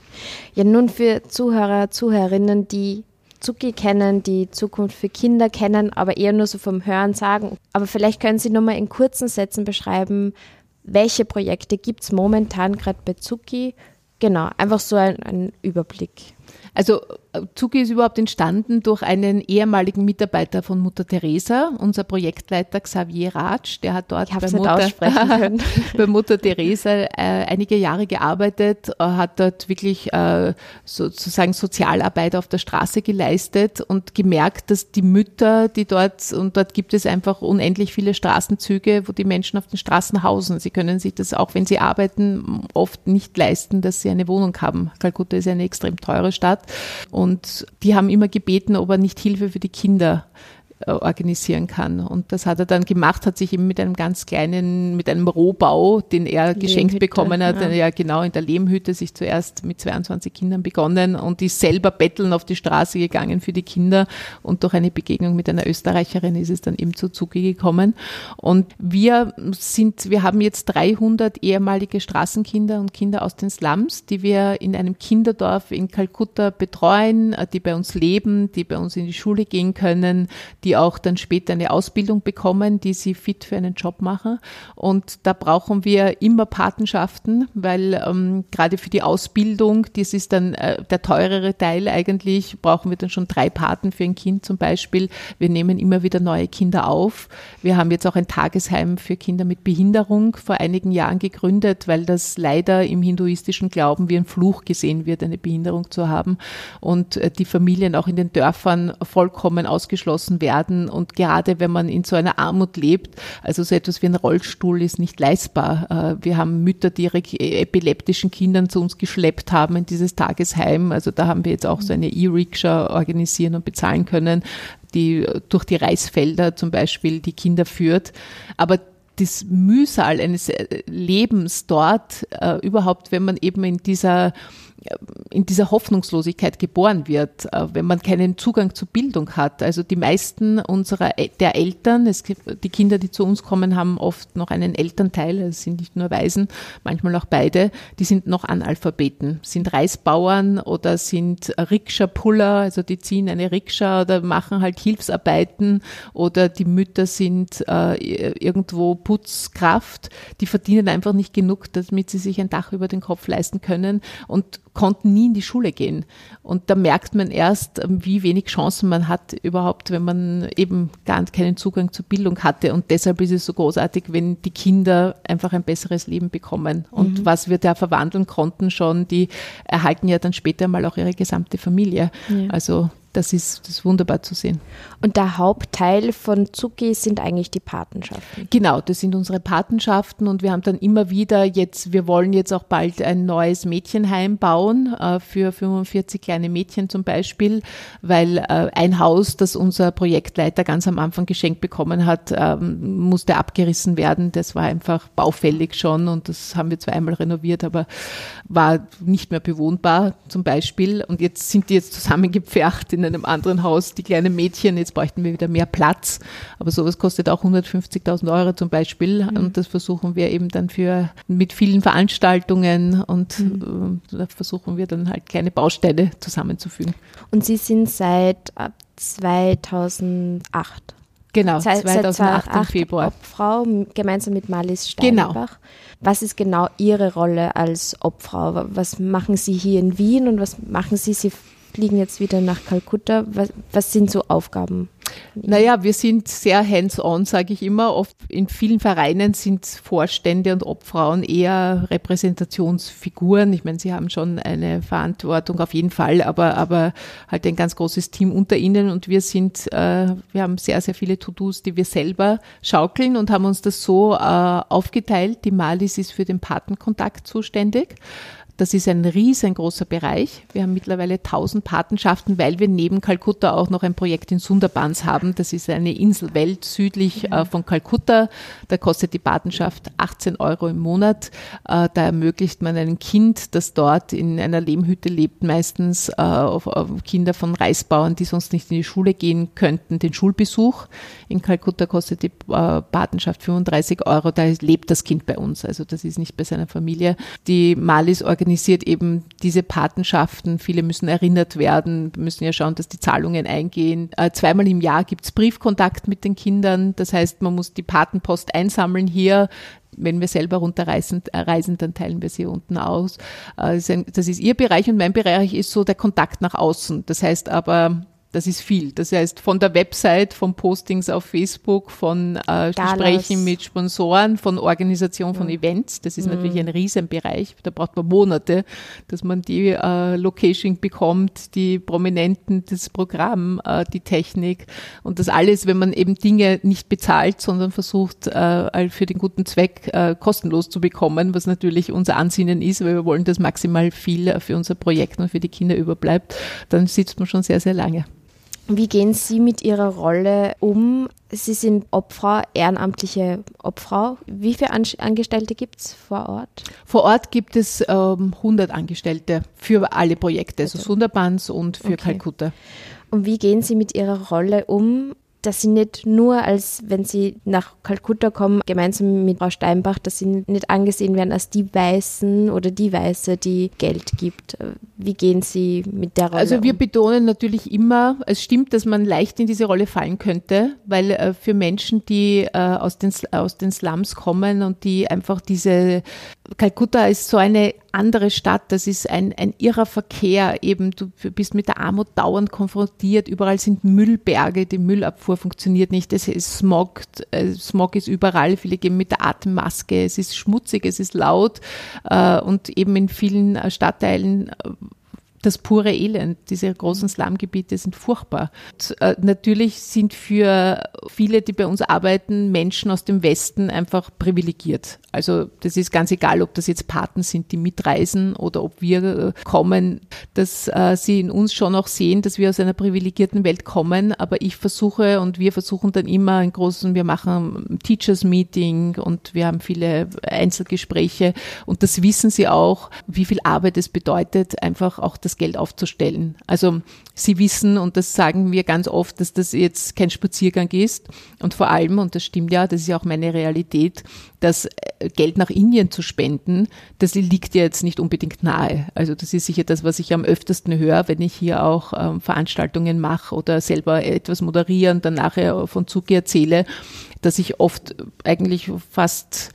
Speaker 3: ja nun für Zuhörer, Zuhörerinnen, die Zuki kennen, die Zukunft für Kinder kennen, aber eher nur so vom Hören sagen. Aber vielleicht können Sie nochmal in kurzen Sätzen beschreiben, welche Projekte gibt es momentan gerade bei Zuki? Genau, einfach so ein, ein Überblick.
Speaker 1: Also Zuki ist überhaupt entstanden durch einen ehemaligen Mitarbeiter von Mutter Teresa, unser Projektleiter Xavier Ratsch, der hat dort bei Mutter, bei Mutter, Teresa äh, einige Jahre gearbeitet, äh, hat dort wirklich äh, sozusagen Sozialarbeit auf der Straße geleistet und gemerkt, dass die Mütter, die dort, und dort gibt es einfach unendlich viele Straßenzüge, wo die Menschen auf den Straßen hausen. Sie können sich das auch, wenn sie arbeiten, oft nicht leisten, dass sie eine Wohnung haben. Kalkutta ist eine extrem teure Stadt und und die haben immer gebeten, ob er nicht Hilfe für die Kinder organisieren kann. Und das hat er dann gemacht, hat sich eben mit einem ganz kleinen, mit einem Rohbau, den er Lehmhütte, geschenkt bekommen hat, ja. ja genau in der Lehmhütte sich zuerst mit 22 Kindern begonnen und ist selber betteln auf die Straße gegangen für die Kinder und durch eine Begegnung mit einer Österreicherin ist es dann eben zu Zuge gekommen. Und wir sind, wir haben jetzt 300 ehemalige Straßenkinder und Kinder aus den Slums, die wir in einem Kinderdorf in Kalkutta betreuen, die bei uns leben, die bei uns in die Schule gehen können, die auch dann später eine Ausbildung bekommen, die sie fit für einen Job machen. Und da brauchen wir immer Patenschaften, weil ähm, gerade für die Ausbildung, das ist dann äh, der teurere Teil eigentlich, brauchen wir dann schon drei Paten für ein Kind zum Beispiel. Wir nehmen immer wieder neue Kinder auf. Wir haben jetzt auch ein Tagesheim für Kinder mit Behinderung vor einigen Jahren gegründet, weil das leider im hinduistischen Glauben wie ein Fluch gesehen wird, eine Behinderung zu haben und äh, die Familien auch in den Dörfern vollkommen ausgeschlossen werden werden. Und gerade wenn man in so einer Armut lebt, also so etwas wie ein Rollstuhl ist nicht leistbar. Äh, wir haben Mütter, die ihre epileptischen Kindern zu uns geschleppt haben in dieses Tagesheim. Also da haben wir jetzt auch so eine E-Rickshaw organisieren und bezahlen können, die durch die Reisfelder zum Beispiel die Kinder führt. Aber das Mühsal eines Lebens dort, äh, überhaupt, wenn man eben in dieser in dieser Hoffnungslosigkeit geboren wird, äh, wenn man keinen Zugang zur Bildung hat. Also die meisten unserer der Eltern, es gibt, die Kinder, die zu uns kommen, haben oft noch einen Elternteil, es sind nicht nur Waisen, manchmal auch beide, die sind noch Analphabeten, sind Reisbauern oder sind Rikscha-Puller, also die ziehen eine Rikscha oder machen halt Hilfsarbeiten oder die Mütter sind äh, irgendwo Putzkraft, die verdienen einfach nicht genug, damit sie sich ein Dach über den Kopf leisten können und konnten nie in die Schule gehen. Und da merkt man erst, wie wenig Chancen man hat überhaupt, wenn man eben gar keinen Zugang zur Bildung hatte. Und deshalb ist es so großartig, wenn die Kinder einfach ein besseres Leben bekommen. Und mhm. was wir da verwandeln konnten schon, die erhalten ja dann später mal auch ihre gesamte Familie. Ja. Also das ist, das ist wunderbar zu sehen.
Speaker 3: Und der Hauptteil von Zuki sind eigentlich die Patenschaften.
Speaker 1: Genau, das sind unsere Patenschaften und wir haben dann immer wieder jetzt, wir wollen jetzt auch bald ein neues Mädchenheim bauen äh, für 45 kleine Mädchen zum Beispiel, weil äh, ein Haus, das unser Projektleiter ganz am Anfang geschenkt bekommen hat, ähm, musste abgerissen werden. Das war einfach baufällig schon und das haben wir zweimal renoviert, aber war nicht mehr bewohnbar zum Beispiel. Und jetzt sind die jetzt zusammengepfercht in einem anderen Haus, die kleinen Mädchen, jetzt bräuchten wir wieder mehr Platz. Aber sowas kostet auch 150.000 Euro zum Beispiel. Mhm. Und das versuchen wir eben dann für, mit vielen Veranstaltungen und mhm. Äh, da versuchen wir dann halt kleine Bausteine zusammenzufügen.
Speaker 3: Und Sie sind seit 2008
Speaker 1: Genau, seit, 2008 im Februar.
Speaker 3: Obfrau gemeinsam mit Malis Steinbach. Genau. Was ist genau Ihre Rolle als Obfrau? Was machen Sie hier in Wien und was machen Sie? Sie fliegen jetzt wieder nach Kalkutta. Was, was sind so Aufgaben?
Speaker 1: Naja, wir sind sehr hands-on, sage ich immer. Oft in vielen Vereinen sind Vorstände und Obfrauen eher Repräsentationsfiguren. Ich meine, sie haben schon eine Verantwortung auf jeden Fall, aber, aber halt ein ganz großes Team unter ihnen und wir sind, äh, wir haben sehr, sehr viele To-Dos, die wir selber schaukeln und haben uns das so äh, aufgeteilt. Die Malis ist für den Patenkontakt zuständig. Das ist ein riesengroßer Bereich. Wir haben mittlerweile 1000 Patenschaften, weil wir neben Kalkutta auch noch ein Projekt in Sundarbans haben. Das ist eine Inselwelt südlich äh, von Kalkutta. Da kostet die Patenschaft 18 Euro im Monat. Äh, da ermöglicht man einem Kind, das dort in einer Lehmhütte lebt, meistens äh, auf, auf Kinder von Reisbauern, die sonst nicht in die Schule gehen könnten, den Schulbesuch. In Kalkutta kostet die äh, Patenschaft 35 Euro. Da lebt das Kind bei uns. Also das ist nicht bei seiner Familie. Die Malis organisieren organisiert eben diese Patenschaften. Viele müssen erinnert werden, müssen ja schauen, dass die Zahlungen eingehen. Äh, zweimal im Jahr gibt es Briefkontakt mit den Kindern. Das heißt, man muss die Patenpost einsammeln hier wenn wir selber runterreisen, äh, reisen, dann teilen wir sie unten aus. Äh, das ist ihr Bereich und mein Bereich ist so der Kontakt nach außen. Das heißt aber, das ist viel. Das heißt, von der Website, von Postings auf Facebook, von äh, Gesprächen mit Sponsoren, von Organisation von. Events. Das ist mhm. natürlich ein Riesenbereich. Da braucht man Monate, dass man die äh, Location bekommt, die Prominenten, das Programm, äh, die Technik und das alles, wenn man eben Dinge nicht bezahlt, sondern versucht, äh, für den guten Zweck äh, kostenlos zu bekommen, was natürlich unser Ansinnen ist, weil wir wollen, dass maximal viel für unser Projekt und für die Kinder überbleibt, dann sitzt man schon sehr, sehr lange.
Speaker 3: Wie gehen Sie mit Ihrer Rolle um? Sie sind Obfrau, ehrenamtliche Obfrau. Wie viele Angestellte gibt es vor Ort?
Speaker 1: Vor Ort gibt es ähm, 100 Angestellte für alle Projekte, also Sundarbans und für okay. Kalkutta.
Speaker 3: Und wie gehen Sie mit Ihrer Rolle um? Dass sie nicht nur als, wenn sie nach Kalkutta kommen, gemeinsam mit Frau Steinbach, dass sie nicht angesehen werden als die Weißen oder die Weiße, die Geld gibt. Wie gehen Sie mit der Rolle
Speaker 1: Also wir um? betonen natürlich immer, es stimmt, dass man leicht in diese Rolle fallen könnte, weil äh, für Menschen, die äh, aus, den, aus den Slums kommen und die einfach diese, Kalkutta ist so eine andere Stadt, das ist ein, ein irrer Verkehr, eben du bist mit der Armut dauernd konfrontiert, überall sind Müllberge, die Müllabfuhr funktioniert nicht, es ist Smog, äh, Smog ist überall, viele gehen mit der Atemmaske, es ist schmutzig, es ist laut. Äh, und eben in vielen Stadtteilen das pure Elend. Diese großen Slumgebiete sind furchtbar. Und, äh, natürlich sind für viele, die bei uns arbeiten, Menschen aus dem Westen einfach privilegiert. Also das ist ganz egal, ob das jetzt Paten sind, die mitreisen oder ob wir äh, kommen, dass äh, sie in uns schon auch sehen, dass wir aus einer privilegierten Welt kommen. Aber ich versuche und wir versuchen dann immer einen großen, wir machen Teachers Meeting und wir haben viele Einzelgespräche und das wissen sie auch, wie viel Arbeit es bedeutet, einfach auch das Geld aufzustellen. Also sie wissen und das sagen wir ganz oft, dass das jetzt kein Spaziergang ist und vor allem, und das stimmt ja, das ist ja auch meine Realität, dass äh, Geld nach Indien zu spenden, das liegt ja jetzt nicht unbedingt nahe. Also das ist sicher das, was ich am öftesten höre, wenn ich hier auch ähm, Veranstaltungen mache oder selber etwas moderiere und dann nachher von Zuge erzähle, dass ich oft eigentlich fast,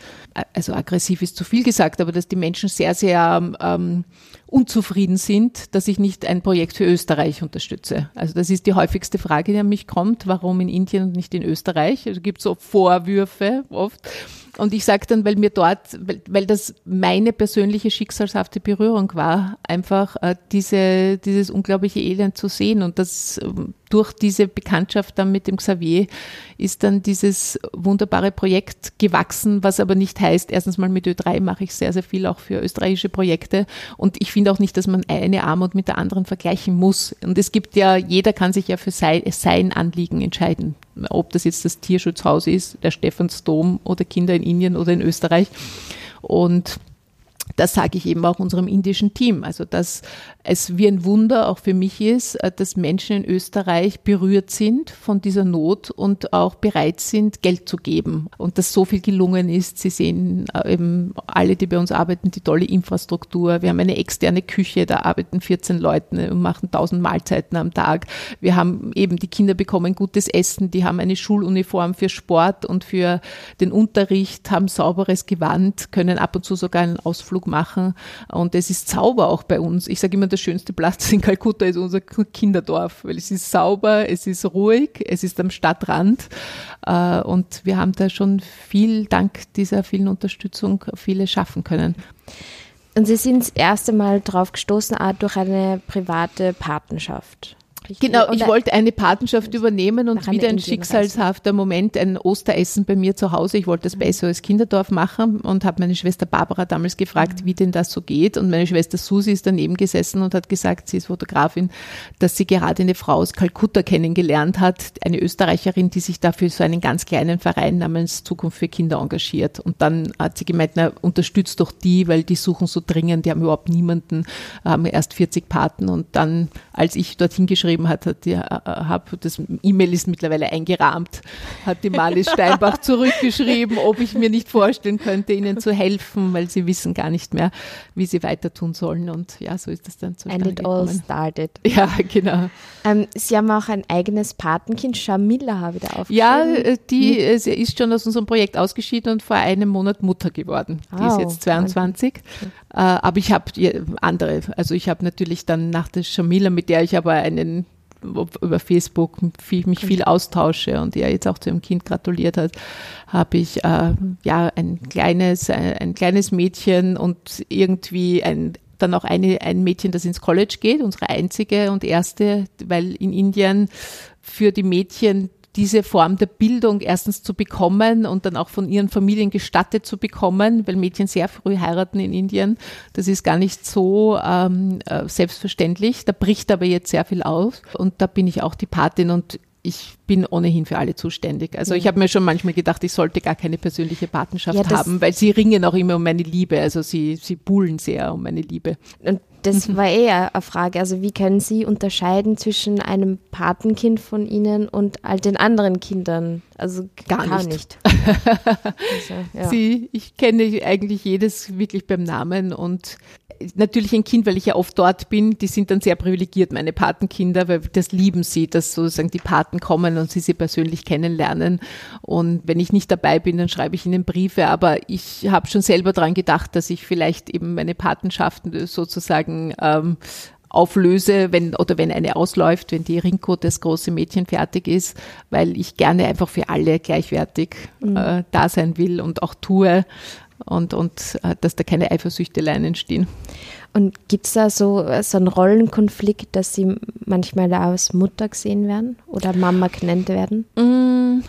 Speaker 1: also aggressiv ist zu viel gesagt, aber dass die Menschen sehr, sehr ähm, unzufrieden sind, dass ich nicht ein Projekt für Österreich unterstütze. Also das ist die häufigste Frage, die an mich kommt, warum in Indien und nicht in Österreich. Also gibt so Vorwürfe oft. Und ich sage dann, weil mir dort, weil, weil das meine persönliche schicksalshafte Berührung war, einfach äh, diese, dieses unglaubliche Elend zu sehen. Und das ähm, durch diese Bekanntschaft dann mit dem Xavier ist dann dieses wunderbare Projekt gewachsen, was aber nicht heißt, erstens mal mit Ö3 mache ich sehr, sehr viel auch für österreichische Projekte. Und ich finde auch nicht, dass man eine Armut mit der anderen vergleichen muss. Und es gibt ja, jeder kann sich ja für sein, Anliegen entscheiden ob das jetzt das Tierschutzhaus ist, der Stephansdom oder Kinder in Indien oder in Österreich. Und das sage ich eben auch unserem indischen Team. Also, dass es wie ein Wunder auch für mich ist, äh, dass Menschen in Österreich berührt sind von dieser Not und auch bereit sind, Geld zu geben. Und dass so viel gelungen ist. Sie sehen äh, eben alle, die bei uns arbeiten, die tolle Infrastruktur. Wir haben eine externe Küche, da arbeiten 14 Leute und machen 1000 Mahlzeiten am Tag. Wir haben eben, die Kinder bekommen gutes Essen, die haben eine Schuluniform für Sport und für den Unterricht, haben sauberes Gewand, können ab und zu sogar einen Ausflug machen. Und es ist Zauber auch bei uns. Ich sage immer, der schönste Platz in Kalkutta ist unser Kinderdorf, weil es ist sauber, es ist ruhig, es ist am Stadtrand. Äh, und wir haben da schon viel, dank dieser vielen Unterstützung, viele schaffen können.
Speaker 3: Und Sie sind das erste Mal drauf gestoßen, auch durch eine private Patenschaft.
Speaker 1: Richtig. Genau, ich wollte eine Patenschaft übernehmen und wieder ein schicksalshafter Moment, ein Osteressen bei mir zu Hause. Ich wollte das bei SOS Kinderdorf machen und habe meine Schwester Barbara damals gefragt, mhm. wie denn das so geht. Und meine Schwester Susi ist daneben gesessen und hat gesagt, sie ist Fotografin, dass sie gerade eine Frau aus Kalkutta kennengelernt hat, eine Österreicherin, die sich dafür so einen ganz kleinen Verein namens Zukunft für Kinder engagiert. Und dann hat sie gemeint, na, unterstützt doch die, weil die suchen so dringend, die haben überhaupt niemanden, haben erst 40 Paten. Und dann, als ich dorthin geschrieben geschrieben hat, hat die, äh, hab, das E-Mail ist mittlerweile eingerahmt, hat die Marlies Steinbach zurückgeschrieben, ob ich mir nicht vorstellen könnte, ihnen zu helfen, weil sie wissen gar nicht mehr, wie sie weiter tun sollen. Und ja, so ist das dann zustande
Speaker 3: And it all started.
Speaker 1: Ja, genau.
Speaker 3: Ähm, sie haben auch ein eigenes Patenkind, Shamila, habe ich da aufgeschrieben.
Speaker 1: Ja, äh, die äh, sie ist schon aus unserem Projekt ausgeschieden und vor einem Monat Mutter geworden. Die oh, ist jetzt 22. Okay. aber ich habe andere, also ich habe natürlich dann nach der Shamila, mit der ich aber einen über Facebook viel, mich viel austausche und er jetzt auch zu ihrem Kind gratuliert hat, habe ich äh, ja ein kleines, ein, ein kleines Mädchen und irgendwie ein, dann auch eine, ein Mädchen, das ins College geht, unsere einzige und erste, weil in Indien für die Mädchen diese Form der Bildung erstens zu bekommen und dann auch von ihren Familien gestattet zu bekommen, weil Mädchen sehr früh heiraten in Indien. Das ist gar nicht so ähm, äh, selbstverständlich. Da bricht aber jetzt sehr viel aus und da bin ich auch die Patin und ich bin ohnehin für alle zuständig. Also ich habe mir schon manchmal gedacht, ich sollte gar keine persönliche Patenschaft ja, haben, weil sie ringen auch immer um meine Liebe. Also sie, sie buhlen sehr um meine Liebe.
Speaker 3: Und das mhm. war eher eine Frage. Also wie können Sie unterscheiden zwischen einem Patenkind von Ihnen und all den anderen Kindern? Also
Speaker 1: gar, gar nicht. nicht. also, ja. Sie, ich kenne eigentlich jedes wirklich beim Namen und natürlich ein Kind, weil ich ja oft dort bin, die sind dann sehr privilegiert, meine Patenkinder, weil das lieben sie, dass sozusagen die Paten kommen und sie sie persönlich kennenlernen. Und wenn ich nicht dabei bin, dann schreibe ich ihnen Briefe. Aber ich habe schon selber daran gedacht, dass ich vielleicht eben meine Patenschaften sozusagen ähm, auflöse, wenn oder wenn eine ausläuft, wenn die Rinko, das große Mädchen, fertig ist, weil ich gerne einfach für alle gleichwertig mhm. äh, da sein will und auch tue. Und, und äh, dass da keine Eifersüchteleien entstehen.
Speaker 3: Und gibt es da so, so einen Rollenkonflikt, dass Sie manchmal als Mutter gesehen werden oder Mama genannt werden?
Speaker 1: Mm,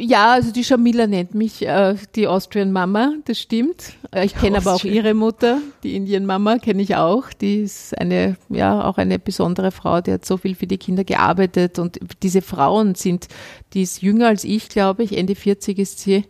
Speaker 1: ja, also die Shamila nennt mich äh, die Austrian Mama, das stimmt. Äh, ich kenne aber auch ihre Mutter, die Indian Mama kenne ich auch. Die ist eine, ja, auch eine besondere Frau, die hat so viel für die Kinder gearbeitet und diese Frauen sind, die ist jünger als ich, glaube ich, Ende 40 ist sie,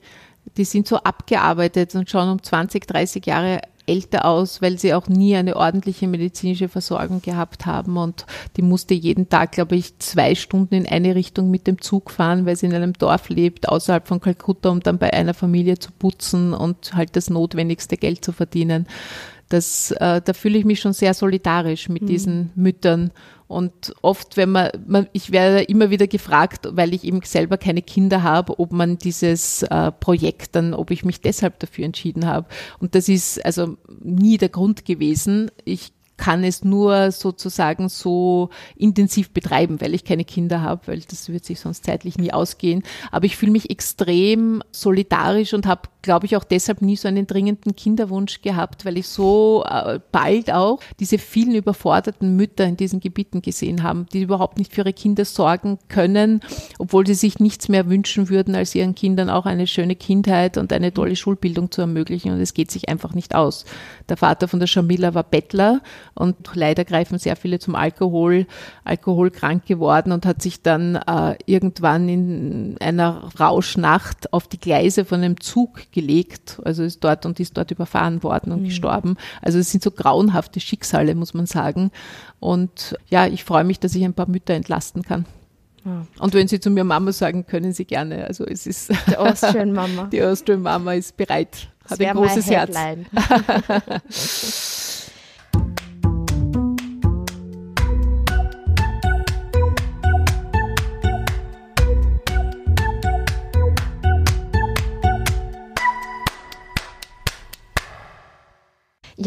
Speaker 1: die sind so abgearbeitet und schauen um 20, 30 Jahre älter aus, weil sie auch nie eine ordentliche medizinische Versorgung gehabt haben und die musste jeden Tag, glaube ich, zwei Stunden in eine Richtung mit dem Zug fahren, weil sie in einem Dorf lebt, außerhalb von Kalkutta, um dann bei einer Familie zu putzen und halt das notwendigste Geld zu verdienen. Das, äh, da fühle ich mich schon sehr solidarisch mit mhm. diesen Müttern und oft, wenn man, man, ich werde immer wieder gefragt, weil ich eben selber keine Kinder habe, ob man dieses äh, Projekt dann, ob ich mich deshalb dafür entschieden habe. Und das ist also nie der Grund gewesen. Ich kann es nur sozusagen so intensiv betreiben, weil ich keine Kinder habe, weil das wird sich sonst zeitlich nie ausgehen. Aber ich fühle mich extrem solidarisch und habe, glaube ich, auch deshalb nie so einen dringenden Kinderwunsch gehabt, weil ich so äh, bald auch diese vielen überforderten Mütter in diesen Gebieten gesehen habe, die überhaupt nicht für ihre Kinder sorgen können, obwohl sie sich nichts mehr wünschen würden, als ihren Kindern auch eine schöne Kindheit und eine tolle Schulbildung zu ermöglichen. Und es geht sich einfach nicht aus. Der Vater von der Shamila war Bettler und leider greifen sehr viele zum Alkohol, alkoholkrank geworden und hat sich dann äh, irgendwann in einer Rauschnacht auf die Gleise von einem Zug gelegt, also ist dort und ist dort überfahren worden und mhm. gestorben. Also es sind so grauenhafte Schicksale, muss man sagen. Und ja, ich freue mich, dass ich ein paar Mütter entlasten kann. Und wenn Sie zu mir Mama sagen, können Sie gerne. Also es ist
Speaker 3: die Austrian Mama.
Speaker 1: Die Austrian Mama ist bereit, hat ein großes Herz.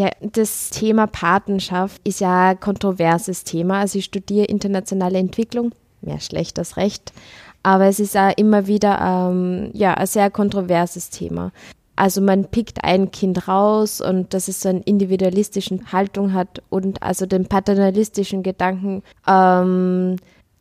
Speaker 3: Ja, das Thema Patenschaft ist ja ein kontroverses Thema. Also ich studiere internationale Entwicklung, mehr schlecht als recht, aber es ist auch immer wieder ähm, ja, ein sehr kontroverses Thema. Also man pickt ein Kind raus und dass es so eine individualistische Haltung hat und also den paternalistischen Gedanken, ähm,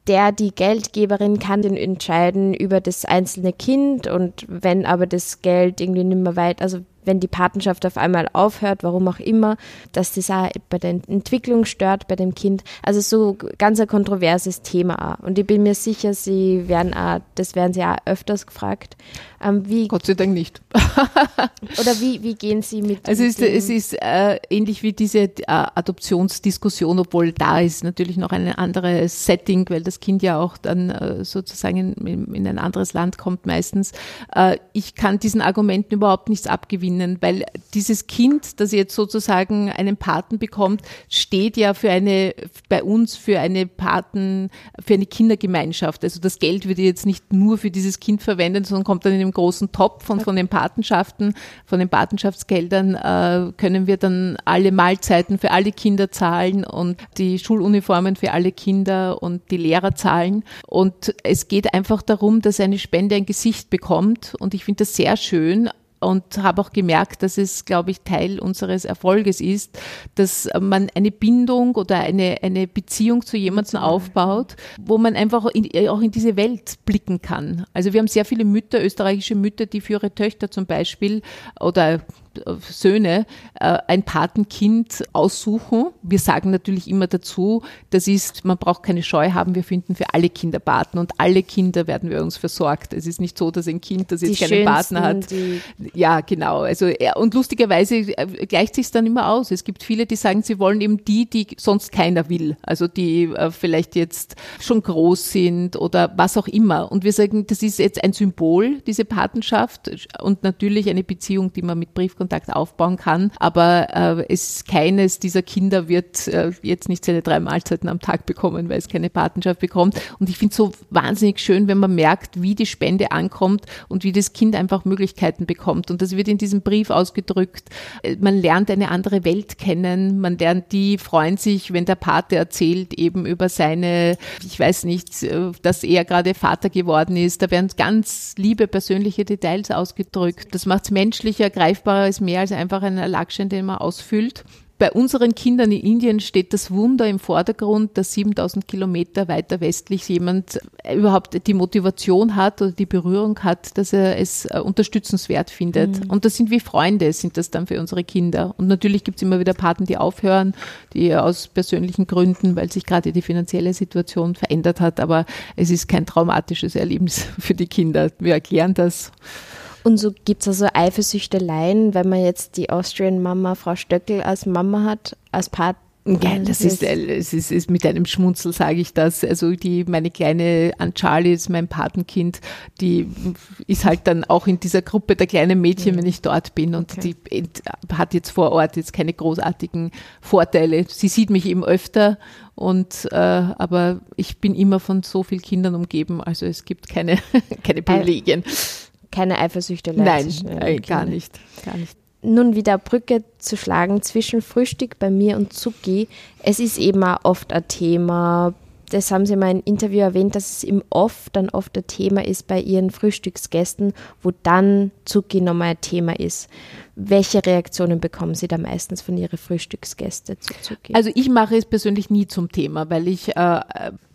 Speaker 3: der die Geldgeberin kann entscheiden über das einzelne Kind und wenn aber das Geld irgendwie nicht mehr weit, also wenn die Patenschaft auf einmal aufhört, warum auch immer, dass das auch bei der Entwicklung stört bei dem Kind. Also so ganz ein kontroverses Thema auch. Und ich bin mir sicher, sie werden auch, das werden sie auch öfters gefragt.
Speaker 1: Ähm, wie, Gott sei Dank nicht.
Speaker 3: oder wie, wie gehen Sie mit
Speaker 1: Also es ist, es ist äh, ähnlich wie diese äh, Adoptionsdiskussion, obwohl da ist natürlich noch ein anderes Setting, weil das Kind ja auch dann äh, sozusagen in, in, ein anderes Land kommt meistens. Äh, ich kann diesen Argumenten überhaupt nichts abgewinnen, weil dieses Kind, das jetzt sozusagen einen Paten bekommt, steht ja für eine, bei uns für eine Paten, für eine Kindergemeinschaft. Also das Geld wird jetzt nicht nur für dieses Kind verwendet, sondern kommt dann in dem großen Topf und von den Patenschaften, von den Patenschaftsgeldern äh, können wir dann alle Mahlzeiten für alle Kinder zahlen und die Schuluniformen für alle Kinder und die Lehrer zahlen. Und es geht einfach darum, dass eine Spende ein Gesicht bekommt. Und ich finde das sehr schön, und habe auch gemerkt, dass es, glaube ich, Teil unseres Erfolges ist, dass man eine Bindung oder eine, eine Beziehung zu jemandem aufbaut, wo man einfach in, auch in diese Welt blicken kann. Also wir haben sehr viele Mütter, österreichische Mütter, die für ihre Töchter zum Beispiel oder Söhne äh, ein Patenkind aussuchen. Wir sagen natürlich immer dazu, das ist, man braucht keine Scheu haben, wir finden für alle Kinder Paten und alle Kinder werden wir uns versorgt. Es ist nicht so, dass ein Kind, das jetzt die keinen Partner hat. Ja, genau. Also, und lustigerweise äh, gleicht sich dann immer aus. Es gibt viele, die sagen, sie wollen eben die, die sonst keiner will. Also die äh, vielleicht jetzt schon groß sind oder was auch immer. Und wir sagen, das ist jetzt ein Symbol, diese Patenschaft und natürlich eine Beziehung, die man mit Brief Telefonkontakt aufbauen kann. Aber äh, es keines dieser Kinder wird äh, jetzt nicht seine drei Mahlzeiten am Tag bekommen, weil es keine Patenschaft bekommt. Und ich finde es so wahnsinnig schön, wenn man merkt, wie die Spende ankommt und wie das Kind einfach Möglichkeiten bekommt. Und das wird in diesem Brief ausgedrückt. Äh, man lernt eine andere Welt kennen. Man lernt, die freuen sich, wenn der Pate erzählt eben über seine, ich weiß nicht, äh, dass er gerade Vater geworden ist. Da werden ganz liebe persönliche Details ausgedrückt. Das macht es menschlicher, greifbarer, ist mehr als einfach ein Erlagschein, den man ausfüllt bei unseren Kindern in Indien steht das Wunder im Vordergrund, dass 7000 Kilometer weiter westlich jemand überhaupt die Motivation hat oder die Berührung hat, dass er es äh, unterstützenswert findet. Mhm. Und das sind wie Freunde, sind das dann für unsere Kinder. Und natürlich gibt es immer wieder Paten, die aufhören, die aus persönlichen Gründen, weil sich gerade die finanzielle Situation verändert hat. Aber es ist kein traumatisches Erlebnis für die Kinder. Wir erklären das.
Speaker 3: Und so gibt es also Eifersüchteleien, wenn man jetzt die Austrian Mama, Frau Stöckel, als Mama hat, als Part.
Speaker 1: Ja, das ist, äh, es ist, ist mit einem Schmunzel sage ich das. Also die, meine kleine Aunt Charlie ist mein Patenkind, die ist halt dann auch in dieser Gruppe der kleinen Mädchen, wenn ich dort bin und okay. die hat jetzt vor Ort jetzt keine großartigen Vorteile. Sie sieht mich eben öfter und äh, aber ich bin immer von so vielen Kindern umgeben, also es gibt keine, keine Privilegien
Speaker 3: keine Eifersüchte
Speaker 1: Nein, nein gar nicht, gar nicht.
Speaker 3: Nun wieder Brücke zu schlagen zwischen Frühstück bei mir und Zucki. Es ist eben auch oft ein Thema. Das haben Sie in meinem Interview erwähnt, dass es im oft dann oft ein Thema ist bei Ihren Frühstücksgästen, wo dann Zucki nochmal ein Thema ist. Welche Reaktionen bekommen Sie da meistens von Ihren Frühstücksgästen zu Zucki?
Speaker 1: Also ich mache es persönlich nie zum Thema, weil ich äh,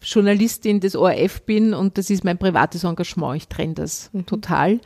Speaker 1: Journalistin des ORF bin und das ist mein privates Engagement. Ich trenne das mhm. total.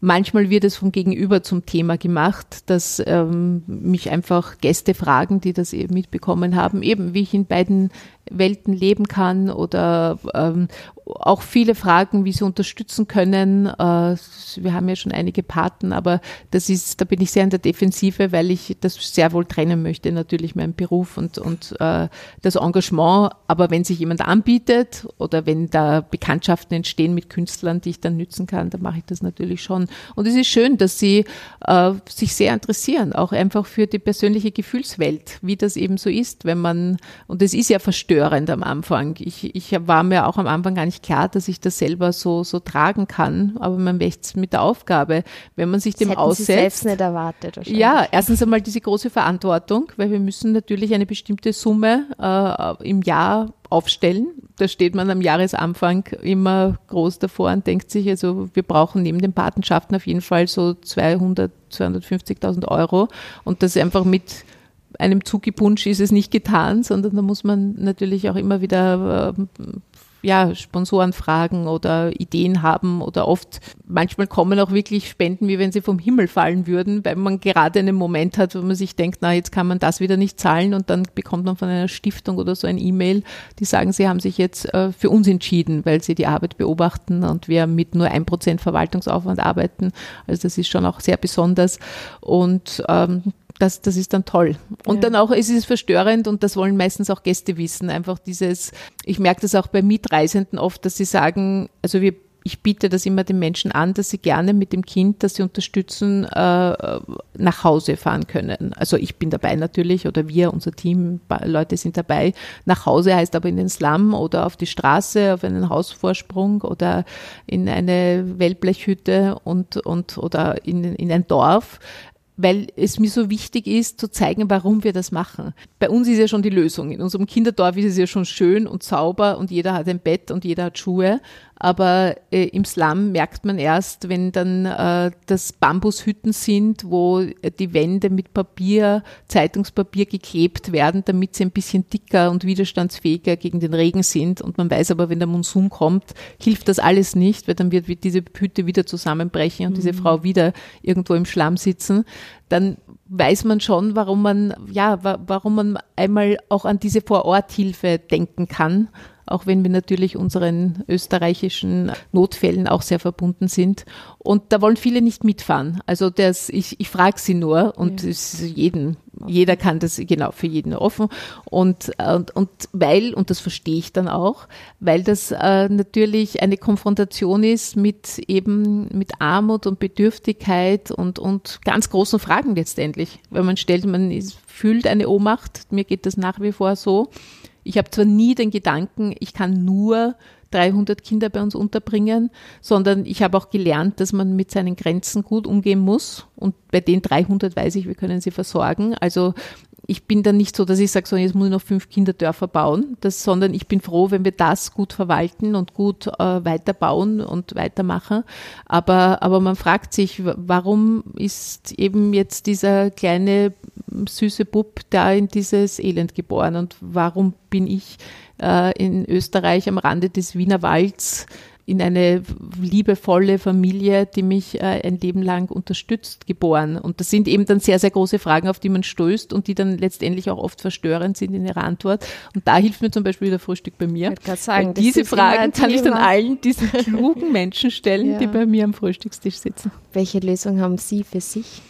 Speaker 1: Manchmal wird es vom Gegenüber zum Thema gemacht, dass ähm, mich einfach Gäste fragen, die das eben mitbekommen haben, eben wie ich in beiden Welten leben kann oder ähm, auch viele Fragen, wie sie unterstützen können. Äh, wir haben ja schon einige Paten, aber das ist, da bin ich sehr in der Defensive, weil ich das sehr wohl trennen möchte, natürlich meinen Beruf und, und äh, das Engagement. Aber wenn sich jemand anbietet oder wenn da Bekanntschaften entstehen mit Künstlern, die ich dann nützen kann, dann mache ich das natürlich schon. Und es ist schön, dass sie äh, sich sehr interessieren, auch einfach für die persönliche Gefühlswelt, wie das eben so ist, wenn man, und es ist ja verstörend am Anfang. Ich, ich war mir auch am Anfang gar nicht klar, dass ich das selber so, so tragen kann, aber man wächst mit der Aufgabe, wenn man sich das dem aussetzt. Sie
Speaker 3: selbst nicht erwartet.
Speaker 1: Ja, erstens einmal diese große Verantwortung, weil wir müssen natürlich eine bestimmte Summe äh, im Jahr aufstellen. Da steht man am Jahresanfang immer groß davor und denkt sich, also wir brauchen neben den Patenschaften auf jeden Fall so 200, 250.000 Euro und das einfach mit einem Zugepunsch ist es nicht getan, sondern da muss man natürlich auch immer wieder äh, ja, Sponsorenfragen oder Ideen haben oder oft, manchmal kommen auch wirklich Spenden, wie wenn sie vom Himmel fallen würden, weil man gerade einen Moment hat, wo man sich denkt, na, jetzt kann man das wieder nicht zahlen und dann bekommt man von einer Stiftung oder so ein E-Mail, die sagen, sie haben sich jetzt äh, für uns entschieden, weil sie die Arbeit beobachten und wir mit nur ein Prozent Verwaltungsaufwand arbeiten. Also das ist schon auch sehr besonders und ähm, das, das ist dann toll. Und ja. dann auch ist es verstörend und das wollen meistens auch Gäste wissen. Einfach dieses, ich merke das auch bei Mietreisenden oft, dass sie sagen, also wir ich biete das immer den Menschen an, dass sie gerne mit dem Kind, das sie unterstützen, äh, nach Hause fahren können. Also ich bin dabei natürlich oder wir, unser Team, Leute sind dabei. Nach Hause heißt aber in den Slum oder auf die Straße, auf einen Hausvorsprung oder in eine Wellblechhütte und, und oder in, in ein Dorf weil es mir so wichtig ist, zu zeigen, warum wir das machen. Bei uns ist ja schon die Lösung. In unserem Kinderdorf ist es ja schon schön und sauber und jeder hat ein Bett und jeder hat Schuhe. Aber äh, im Slum merkt man erst, wenn dann äh, das Bambushütten sind, wo die Wände mit Papier, Zeitungspapier geklebt werden, damit sie ein bisschen dicker und widerstandsfähiger gegen den Regen sind. Und man weiß aber, wenn der Monsun kommt, hilft das alles nicht, weil dann wird diese Hütte wieder zusammenbrechen und mhm. diese Frau wieder irgendwo im Schlamm sitzen. Dann weiß man schon, warum man, ja, warum man einmal auch an diese Vororthilfe denken kann auch wenn wir natürlich unseren österreichischen Notfällen auch sehr verbunden sind. Und da wollen viele nicht mitfahren. Also das, ich, ich frage sie nur und ja. ist jeden, jeder kann das genau für jeden offen. Und, und, und weil, und das verstehe ich dann auch, weil das äh, natürlich eine Konfrontation ist mit eben mit Armut und Bedürftigkeit und, und ganz großen Fragen letztendlich. Wenn man stellt, man ist, fühlt eine Ohnmacht, mir geht das nach wie vor so. Ich habe zwar nie den Gedanken, ich kann nur 300 Kinder bei uns unterbringen, sondern ich habe auch gelernt, dass man mit seinen Grenzen gut umgehen muss. Und bei den 300 weiß ich, wir können sie versorgen. Also ich bin dann nicht so, dass ich sage, so jetzt muss ich noch fünf Kinderdörfer bauen, das, sondern ich bin froh, wenn wir das gut verwalten und gut äh, weiterbauen und weitermachen. Aber, aber man fragt sich, warum ist eben jetzt dieser kleine süße Bub da in dieses Elend geboren und warum bin ich äh, in Österreich am Rande des Wiener Walds in eine liebevolle Familie, die mich äh, ein Leben lang unterstützt, geboren. Und das sind eben dann sehr, sehr große Fragen, auf die man stößt und die dann letztendlich auch oft verstörend sind in ihrer Antwort. Und da hilft mir zum Beispiel der Frühstück bei mir.
Speaker 3: Ich sagen,
Speaker 1: diese Fragen kann ich dann allen diesen klugen Menschen stellen, ja. die bei mir am Frühstückstisch sitzen.
Speaker 3: Welche Lösung haben Sie für sich?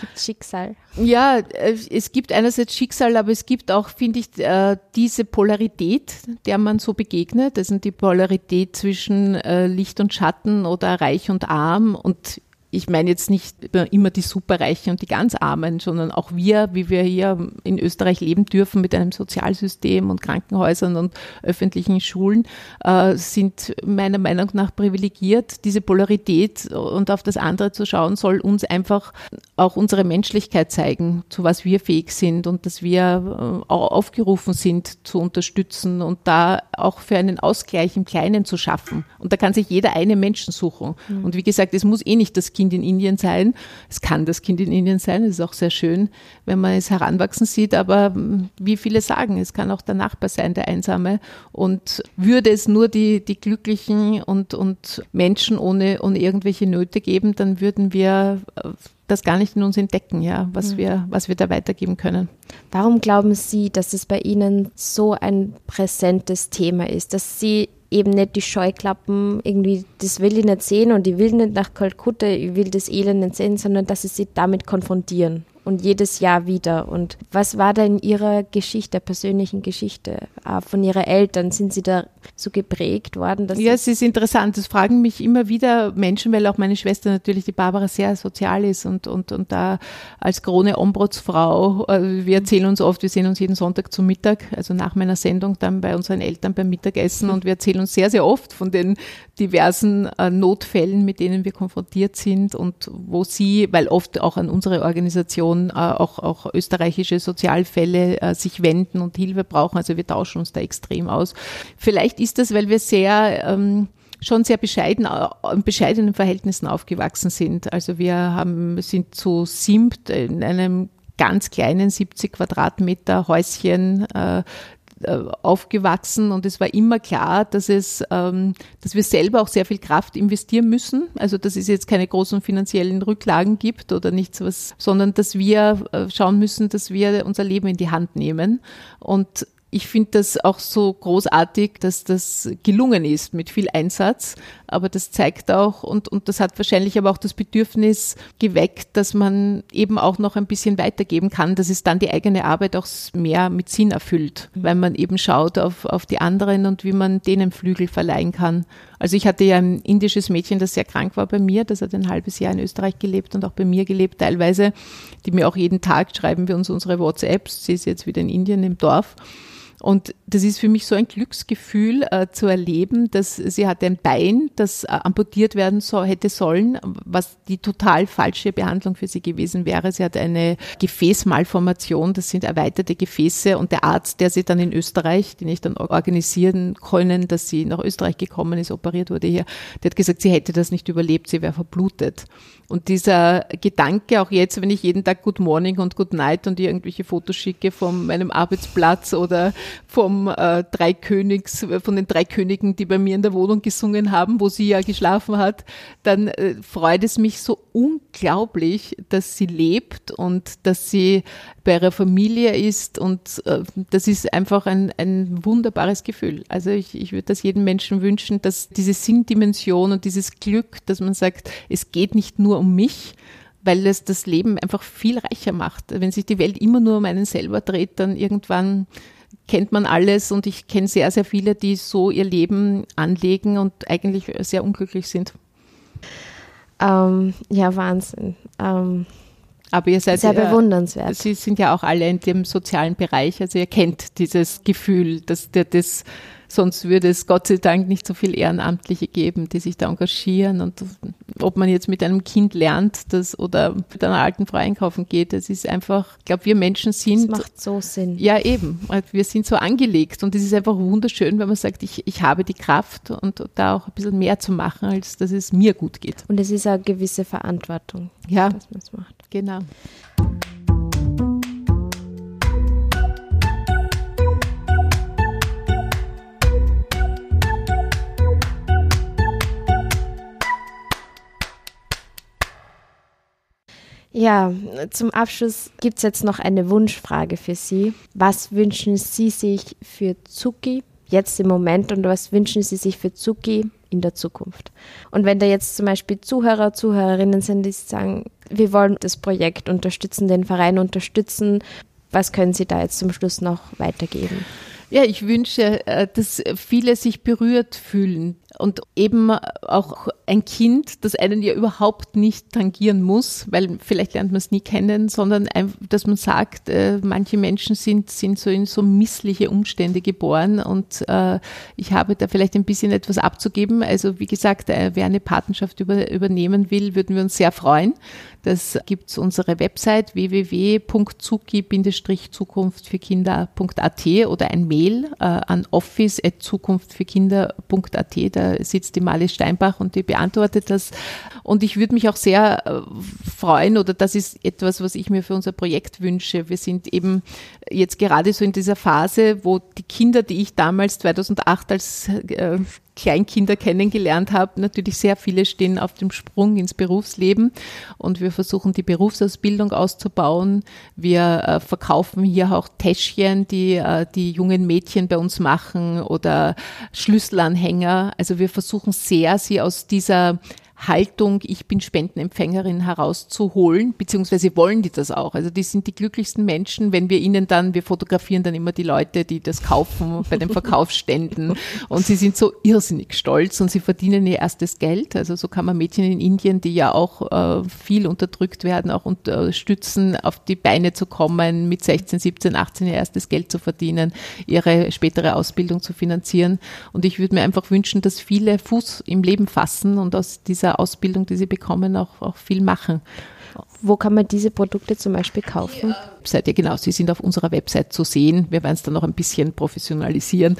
Speaker 3: Gibt Schicksal?
Speaker 1: Ja, äh, es gibt einerseits Schicksal, aber es gibt auch, finde ich, äh, diese Polarität, der man so begegnet. Das sind die Polarität zwischen äh, Licht und Schatten oder Reich und Arm. Und ich meine jetzt nicht immer die Superreichen und die ganz Armen, sondern auch wir, wie wir hier in Österreich leben dürfen mit einem Sozialsystem und Krankenhäusern und öffentlichen Schulen, äh, sind meiner Meinung nach privilegiert. Diese Polarität und auf das andere zu schauen, soll uns einfach auch unsere Menschlichkeit zeigen, zu was wir fähig sind und dass wir äh, auch aufgerufen sind zu unterstützen und da auch für einen Ausgleich im Kleinen zu schaffen. Und da kann sich jeder eine Menschen suchen. Mhm. Und wie gesagt, es muss eh nicht das Kind in Indien sein. Es kann das Kind in Indien sein, es ist auch sehr schön, wenn man es heranwachsen sieht, aber hm, wie viele sagen, es kann auch der Nachbar sein, der Einsame. Und würde es nur die, die Glücklichen und, und Menschen ohne, ohne irgendwelche Nöte geben, dann würden wir äh, das gar nicht in uns entdecken, ja, was, mhm. wir, was wir da weitergeben können.
Speaker 3: Warum glauben Sie, dass es bei Ihnen so ein präsentes Thema ist, dass Sie eben nicht die Scheuklappen, irgendwie, das will ich nicht sehen und ich will nicht nach Kalkutta, ich will das Elend nicht sehen, sondern dass sie sich damit konfrontieren und jedes Jahr wieder. Und was war da in Ihrer Geschichte, persönlichen Geschichte, äh, von Ihren Eltern? Sind Sie da so geprägt worden?
Speaker 1: Ja, es ist interessant. Das fragen mich immer wieder Menschen, weil auch meine Schwester natürlich, die Barbara, sehr sozial ist und, und, und da als Krone Ombrotsfrau, äh, wir erzählen uns oft, wir sehen uns jeden Sonntag zum Mittag, also nach meiner Sendung dann bei unseren Eltern beim Mittagessen und wir erzählen uns sehr, sehr oft von den diversen äh, Notfällen, mit denen wir konfrontiert sind und wo sie, weil oft auch an unsere Organisation Situation äh, auch, auch österreichische Sozialfälle äh, sich wenden und Hilfe brauchen. Also wir tauschen uns da extrem aus. Vielleicht ist das, weil wir sehr ähm, schon sehr bescheiden, äh, in bescheidenen Verhältnissen aufgewachsen sind. Also wir haben, sind zu siebt in einem ganz kleinen 70 Quadratmeter Häuschen äh, aufgewachsen und es war immer klar, dass es, ähm, dass wir selber auch sehr viel Kraft investieren müssen. Also dass es jetzt keine großen finanziellen Rücklagen gibt oder nichts was, sondern dass wir äh, schauen müssen, dass wir unser Leben in die Hand nehmen und ich finde das auch so großartig, dass das gelungen ist mit viel Einsatz. Aber das zeigt auch, und, und das hat wahrscheinlich aber auch das Bedürfnis geweckt, dass man eben auch noch ein bisschen weitergeben kann, dass es dann die eigene Arbeit auch mehr mit Sinn erfüllt, weil man eben schaut auf, auf die anderen und wie man denen Flügel verleihen kann. Also ich hatte ja ein indisches Mädchen, das sehr krank war bei mir, das hat ein halbes Jahr in Österreich gelebt und auch bei mir gelebt teilweise, die mir auch jeden Tag schreiben wir uns unsere WhatsApps. Sie ist jetzt wieder in Indien im Dorf. Und das ist für mich so ein Glücksgefühl äh, zu erleben, dass sie hatte ein Bein, das äh, amputiert werden so, hätte sollen, was die total falsche Behandlung für sie gewesen wäre. Sie hatte eine Gefäßmalformation, das sind erweiterte Gefäße und der Arzt, der sie dann in Österreich, den ich dann organisieren können, dass sie nach Österreich gekommen ist, operiert wurde hier, der hat gesagt, sie hätte das nicht überlebt, sie wäre verblutet. Und dieser Gedanke, auch jetzt, wenn ich jeden Tag Good Morning und Good Night und irgendwelche Fotos schicke von meinem Arbeitsplatz oder vom äh, drei Königs, von den drei Königen, die bei mir in der Wohnung gesungen haben, wo sie ja geschlafen hat, dann äh, freut es mich so unglaublich, dass sie lebt und dass sie bei ihrer Familie ist und äh, das ist einfach ein, ein wunderbares Gefühl. Also ich, ich würde das jedem Menschen wünschen, dass diese Sinndimension und dieses Glück, dass man sagt, es geht nicht nur um mich, weil es das Leben einfach viel reicher macht. Wenn sich die Welt immer nur um einen selber dreht, dann irgendwann kennt man alles und ich kenne sehr, sehr viele, die so ihr Leben anlegen und eigentlich sehr unglücklich sind.
Speaker 3: Ähm, ja, Wahnsinn. Ähm,
Speaker 1: aber ihr seid
Speaker 3: sehr bewundernswert.
Speaker 1: Sie sind ja auch alle in dem sozialen Bereich, also ihr kennt dieses Gefühl, dass der das Sonst würde es Gott sei Dank nicht so viel Ehrenamtliche geben, die sich da engagieren. Und ob man jetzt mit einem Kind lernt das, oder mit einer alten Frau einkaufen geht, das ist einfach, ich glaube, wir Menschen sind.
Speaker 3: Das macht so Sinn.
Speaker 1: Ja, eben. Wir sind so angelegt und es ist einfach wunderschön, wenn man sagt, ich, ich habe die Kraft und da auch ein bisschen mehr zu machen, als dass es mir gut geht.
Speaker 3: Und es ist eine gewisse Verantwortung,
Speaker 1: ja, dass man es macht. Genau.
Speaker 3: Ja, zum Abschluss gibt es jetzt noch eine Wunschfrage für Sie. Was wünschen Sie sich für Zuki jetzt im Moment und was wünschen Sie sich für Zuki in der Zukunft? Und wenn da jetzt zum Beispiel Zuhörer, Zuhörerinnen sind, die sagen, wir wollen das Projekt unterstützen, den Verein unterstützen, was können Sie da jetzt zum Schluss noch weitergeben?
Speaker 1: Ja, ich wünsche, äh, dass viele sich berührt fühlen und eben auch ein Kind, das einen ja überhaupt nicht tangieren muss, weil vielleicht lernt man es nie kennen, sondern dass man sagt, äh, manche Menschen sind, sind so in so missliche Umstände geboren und äh, ich habe da vielleicht ein bisschen etwas abzugeben. Also wie gesagt, wer eine Patenschaft über, übernehmen will, würden wir uns sehr freuen. Das gibt's unsere Website www.zuki-zukunftfürkinder.at oder ein Mail äh, an office.zukunftfürkinder.at. Da sitzt die Mali Steinbach und die beantwortet das. Und ich würde mich auch sehr äh, freuen, oder das ist etwas, was ich mir für unser Projekt wünsche. Wir sind eben jetzt gerade so in dieser Phase, wo die Kinder, die ich damals 2008 als äh, Kleinkinder kennengelernt habe. Natürlich sehr viele stehen auf dem Sprung ins Berufsleben und wir versuchen die Berufsausbildung auszubauen. Wir äh, verkaufen hier auch Täschchen, die die jungen Mädchen bei uns machen oder Schlüsselanhänger. Also wir versuchen sehr, sie aus dieser Haltung, ich bin Spendenempfängerin herauszuholen, beziehungsweise wollen die das auch. Also die sind die glücklichsten Menschen, wenn wir ihnen dann, wir fotografieren dann immer die Leute, die das kaufen bei den Verkaufsständen und sie sind so irrsinnig stolz und sie verdienen ihr erstes Geld. Also so kann man Mädchen in Indien, die ja auch äh, viel unterdrückt werden, auch unterstützen, auf die Beine zu kommen, mit 16, 17, 18 ihr erstes Geld zu verdienen, ihre spätere Ausbildung zu finanzieren. Und ich würde mir einfach wünschen, dass viele Fuß im Leben fassen und aus dieser dieser Ausbildung, die sie bekommen, auch, auch viel machen.
Speaker 3: Wo kann man diese Produkte zum Beispiel kaufen?
Speaker 1: Seid ihr genau, sie sind auf unserer Website zu sehen. Wir werden es dann noch ein bisschen professionalisieren.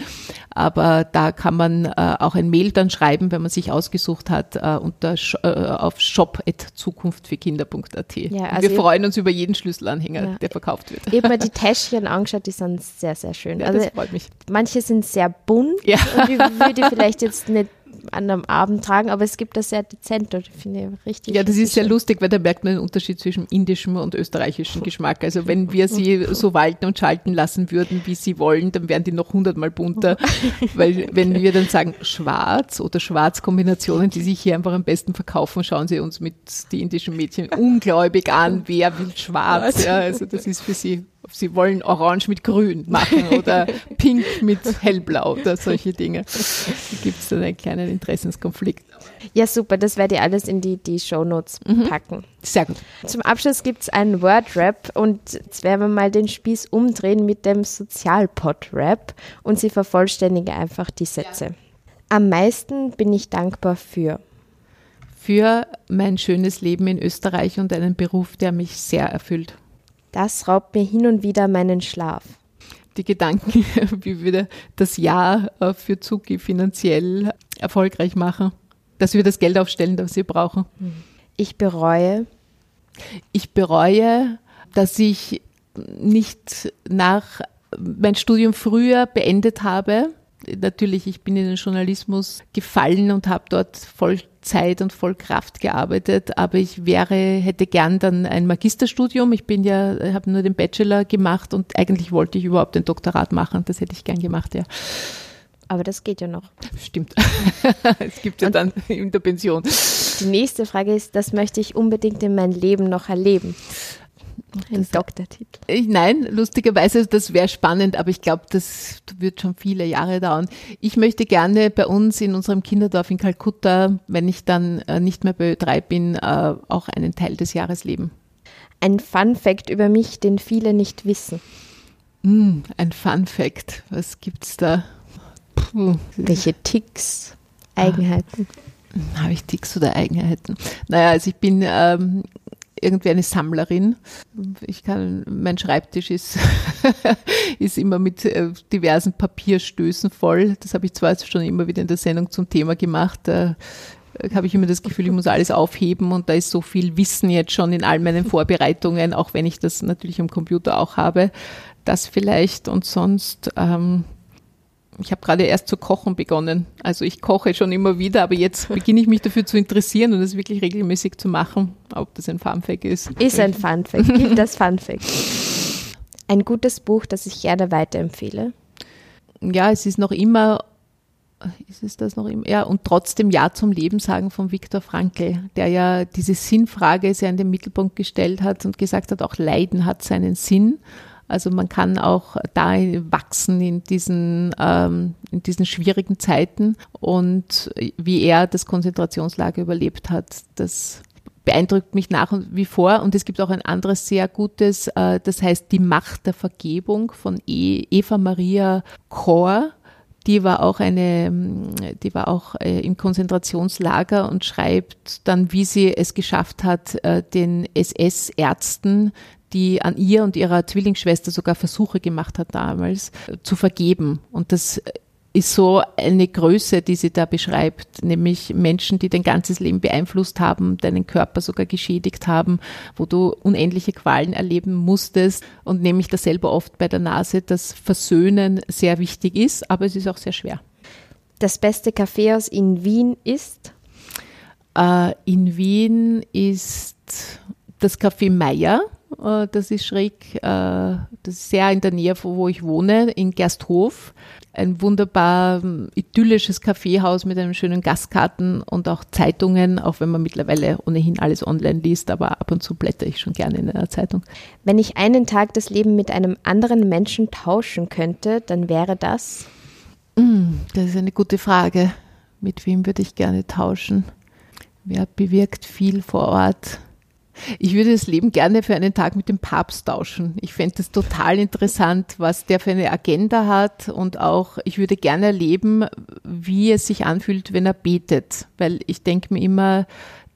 Speaker 1: Aber da kann man äh, auch ein Mail dann schreiben, wenn man sich ausgesucht hat, äh, unter, äh, auf shop.zukunftfürkinder.at. Ja, also wir freuen uns über jeden Schlüsselanhänger, ja, der verkauft wird.
Speaker 3: Ich habe mir die Täschchen angeschaut, die sind sehr, sehr schön.
Speaker 1: Ja, also, das freut mich.
Speaker 3: Manche sind sehr bunt ja. und ich würde vielleicht jetzt nicht an einem Abend tragen, aber es gibt das sehr dezent und finde ich richtig.
Speaker 1: Ja, das
Speaker 3: richtig
Speaker 1: ist sehr schön. lustig, weil da merkt man den Unterschied zwischen indischem und österreichischem Geschmack. Also wenn wir sie so walten und schalten lassen würden, wie sie wollen, dann wären die noch hundertmal bunter. weil wenn wir dann sagen schwarz oder Schwarz-Kombinationen, die sich hier einfach am besten verkaufen, schauen sie uns mit die indischen Mädchen ungläubig an, wer will schwarz. Ja, also das ist für sie Sie wollen Orange mit Grün machen oder Pink mit Hellblau oder solche Dinge. Da gibt es dann einen kleinen Interessenskonflikt.
Speaker 3: Ja, super. Das werde ich alles in die, die Shownotes mhm. packen.
Speaker 1: Sehr gut.
Speaker 3: Zum Abschluss gibt es einen Word-Rap und jetzt werden wir mal den Spieß umdrehen mit dem Sozialpod-Rap und sie vervollständige einfach die Sätze. Ja. Am meisten bin ich dankbar für
Speaker 1: für mein schönes Leben in Österreich und einen Beruf, der mich sehr erfüllt.
Speaker 3: Das raubt mir hin und wieder meinen Schlaf.
Speaker 1: Die Gedanken, wie wir das Jahr äh, für Zuki finanziell erfolgreich machen, dass wir das Geld aufstellen, das wir brauchen.
Speaker 3: Ich bereue.
Speaker 1: Ich bereue, dass ich nicht nach mein Studium früher beendet habe. Natürlich, ich bin in den Journalismus gefallen und habe dort voll Zeit und voll Kraft gearbeitet, aber ich wäre, hätte gern dann ein Magisterstudium. Ich bin ja, habe nur den Bachelor gemacht und eigentlich wollte ich überhaupt ein Doktorat machen. Das hätte ich gern gemacht, ja.
Speaker 3: Aber das geht ja noch.
Speaker 1: Stimmt. es gibt ja und dann in der Pension.
Speaker 3: Die nächste Frage ist, das möchte ich unbedingt in meinem Leben noch erleben. Ein das, Doktortitel.
Speaker 1: Ich, nein, lustigerweise, das wäre spannend, aber ich glaube, das wird schon viele Jahre dauern. Ich möchte gerne bei uns in unserem Kinderdorf in Kalkutta, wenn ich dann äh, nicht mehr bei Ö3 bin, äh, auch einen Teil des Jahres leben.
Speaker 3: Ein Fun Fact über mich, den viele nicht wissen.
Speaker 1: Mm, ein Fun Fact. Was gibt's da?
Speaker 3: Puh. Welche Ticks, Eigenheiten?
Speaker 1: Ah, Habe ich Ticks oder Eigenheiten? Naja, also ich bin ähm, irgendwie eine Sammlerin. Ich kann, mein Schreibtisch ist, ist immer mit äh, diversen Papierstößen voll. Das habe ich zwar schon immer wieder in der Sendung zum Thema gemacht. Da habe ich immer das Gefühl, ich muss alles aufheben und da ist so viel Wissen jetzt schon in all meinen Vorbereitungen, auch wenn ich das natürlich am Computer auch habe. Das vielleicht und sonst ähm, ich habe gerade erst zu kochen begonnen. Also ich koche schon immer wieder, aber jetzt beginne ich mich dafür zu interessieren und das wirklich regelmäßig zu machen, ob das ein Funfact ist.
Speaker 3: Ist ein Funfact. Gibt das Funfact. Ein gutes Buch, das ich gerne weiterempfehle.
Speaker 1: Ja, es ist noch immer, ist es das noch immer? Ja, und trotzdem Ja zum Leben sagen von Viktor Frankl, der ja diese Sinnfrage sehr in den Mittelpunkt gestellt hat und gesagt hat, auch Leiden hat seinen Sinn. Also man kann auch da wachsen in diesen, ähm, in diesen schwierigen Zeiten und wie er das Konzentrationslager überlebt hat, das beeindruckt mich nach wie vor. Und es gibt auch ein anderes sehr gutes, äh, das heißt Die Macht der Vergebung von e Eva Maria Kor. Die war auch eine, die war auch äh, im Konzentrationslager und schreibt dann, wie sie es geschafft hat, äh, den SS-Ärzten die an ihr und ihrer Zwillingsschwester sogar Versuche gemacht hat damals, zu vergeben. Und das ist so eine Größe, die sie da beschreibt, nämlich Menschen, die dein ganzes Leben beeinflusst haben, deinen Körper sogar geschädigt haben, wo du unendliche Qualen erleben musstest und nehme ich das selber oft bei der Nase, dass Versöhnen sehr wichtig ist, aber es ist auch sehr schwer.
Speaker 3: Das beste Kaffeehaus in Wien ist?
Speaker 1: Äh, in Wien ist das Café Meier äh, das ist schräg, äh, das ist sehr in der Nähe, wo ich wohne, in Gersthof. Ein wunderbar ähm, idyllisches Kaffeehaus mit einem schönen Gastkarten und auch Zeitungen, auch wenn man mittlerweile ohnehin alles online liest, aber ab und zu blätter ich schon gerne in einer Zeitung.
Speaker 3: Wenn ich einen Tag das Leben mit einem anderen Menschen tauschen könnte, dann wäre das?
Speaker 1: Hm, das ist eine gute Frage. Mit wem würde ich gerne tauschen? Wer bewirkt viel vor Ort? Ich würde das Leben gerne für einen Tag mit dem Papst tauschen. Ich fände das total interessant, was der für eine Agenda hat und auch, ich würde gerne erleben, wie es sich anfühlt, wenn er betet, weil ich denke mir immer,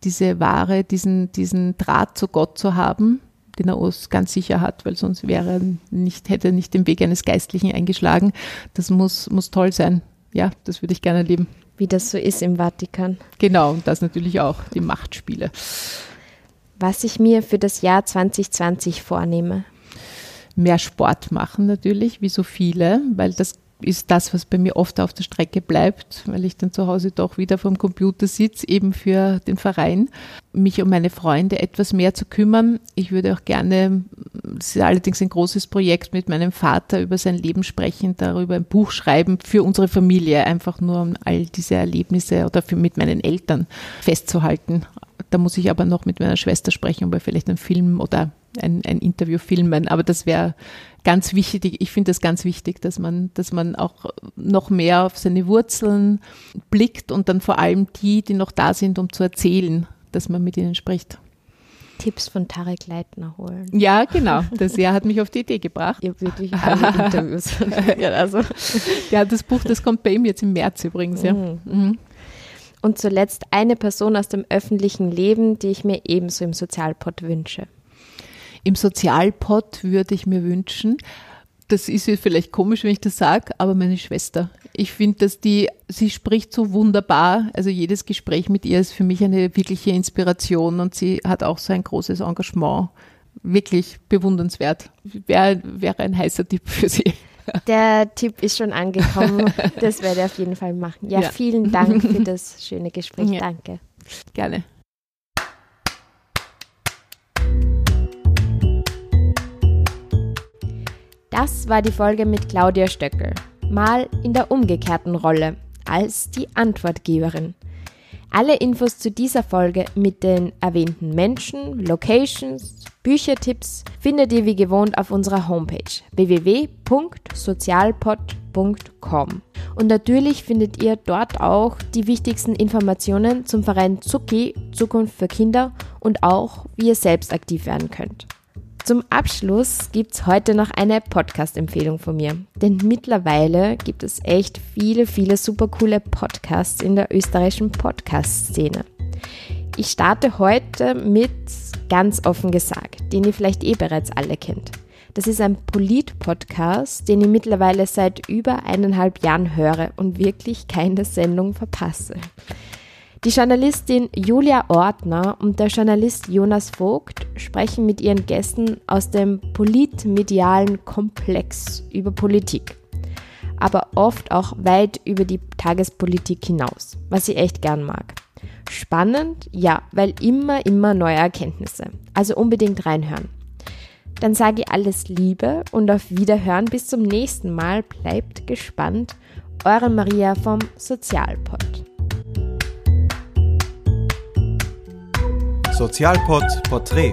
Speaker 1: diese Ware, diesen, diesen Draht zu Gott zu haben, den er uns ganz sicher hat, weil sonst wäre er nicht, hätte er nicht den Weg eines Geistlichen eingeschlagen. Das muss, muss toll sein. Ja, das würde ich gerne erleben.
Speaker 3: Wie das so ist im Vatikan.
Speaker 1: Genau, und das natürlich auch, die Machtspiele
Speaker 3: was ich mir für das Jahr 2020 vornehme?
Speaker 1: Mehr Sport machen natürlich, wie so viele, weil das ist das, was bei mir oft auf der Strecke bleibt, weil ich dann zu Hause doch wieder vom Computer sitze, eben für den Verein, mich um meine Freunde etwas mehr zu kümmern. Ich würde auch gerne, es ist allerdings ein großes Projekt, mit meinem Vater über sein Leben sprechen, darüber ein Buch schreiben für unsere Familie, einfach nur um all diese Erlebnisse oder für, mit meinen Eltern festzuhalten. Da muss ich aber noch mit meiner Schwester sprechen, ob wir vielleicht einen Film oder ein, ein Interview filmen. Aber das wäre ganz wichtig. Ich finde das ganz wichtig, dass man, dass man auch noch mehr auf seine Wurzeln blickt und dann vor allem die, die noch da sind, um zu erzählen, dass man mit ihnen spricht.
Speaker 3: Tipps von Tarek Leitner holen.
Speaker 1: Ja, genau. Das Jahr hat mich auf die Idee gebracht.
Speaker 3: Ihr wirklich alle Interviews.
Speaker 1: ja, also, ja, das Buch, das kommt bei ihm jetzt im März übrigens. Ja. Mhm. Mhm.
Speaker 3: Und zuletzt eine Person aus dem öffentlichen Leben, die ich mir ebenso im Sozialpod wünsche.
Speaker 1: Im Sozialpod würde ich mir wünschen, das ist vielleicht komisch, wenn ich das sage, aber meine Schwester. Ich finde, dass die, sie spricht so wunderbar. Also jedes Gespräch mit ihr ist für mich eine wirkliche Inspiration und sie hat auch so ein großes Engagement wirklich bewundernswert. Wäre wär ein heißer Tipp für Sie.
Speaker 3: Der Tipp ist schon angekommen. Das werde ich auf jeden Fall machen. Ja, ja. vielen Dank für das schöne Gespräch. Ja. Danke.
Speaker 1: Gerne.
Speaker 3: Das war die Folge mit Claudia Stöckel, mal in der umgekehrten Rolle als die Antwortgeberin. Alle Infos zu dieser Folge mit den erwähnten Menschen, Locations, Büchertipps findet ihr wie gewohnt auf unserer Homepage www.sozialpod.com. Und natürlich findet ihr dort auch die wichtigsten Informationen zum Verein Zucki Zukunft für Kinder und auch, wie ihr selbst aktiv werden könnt. Zum Abschluss gibt es heute noch eine Podcast-Empfehlung von mir. Denn mittlerweile gibt es echt viele, viele super coole Podcasts in der österreichischen Podcast-Szene. Ich starte heute mit ganz offen gesagt, den ihr vielleicht eh bereits alle kennt. Das ist ein Polit-Podcast, den ich mittlerweile seit über eineinhalb Jahren höre und wirklich keine Sendung verpasse. Die Journalistin Julia Ortner und der Journalist Jonas Vogt sprechen mit ihren Gästen aus dem politmedialen Komplex über Politik, aber oft auch weit über die Tagespolitik hinaus, was ich echt gern mag. Spannend, ja, weil immer, immer neue Erkenntnisse. Also unbedingt reinhören. Dann sage ich alles Liebe und auf Wiederhören bis zum nächsten Mal. Bleibt gespannt. Eure Maria vom Sozialpod.
Speaker 4: Sozialpod Porträt.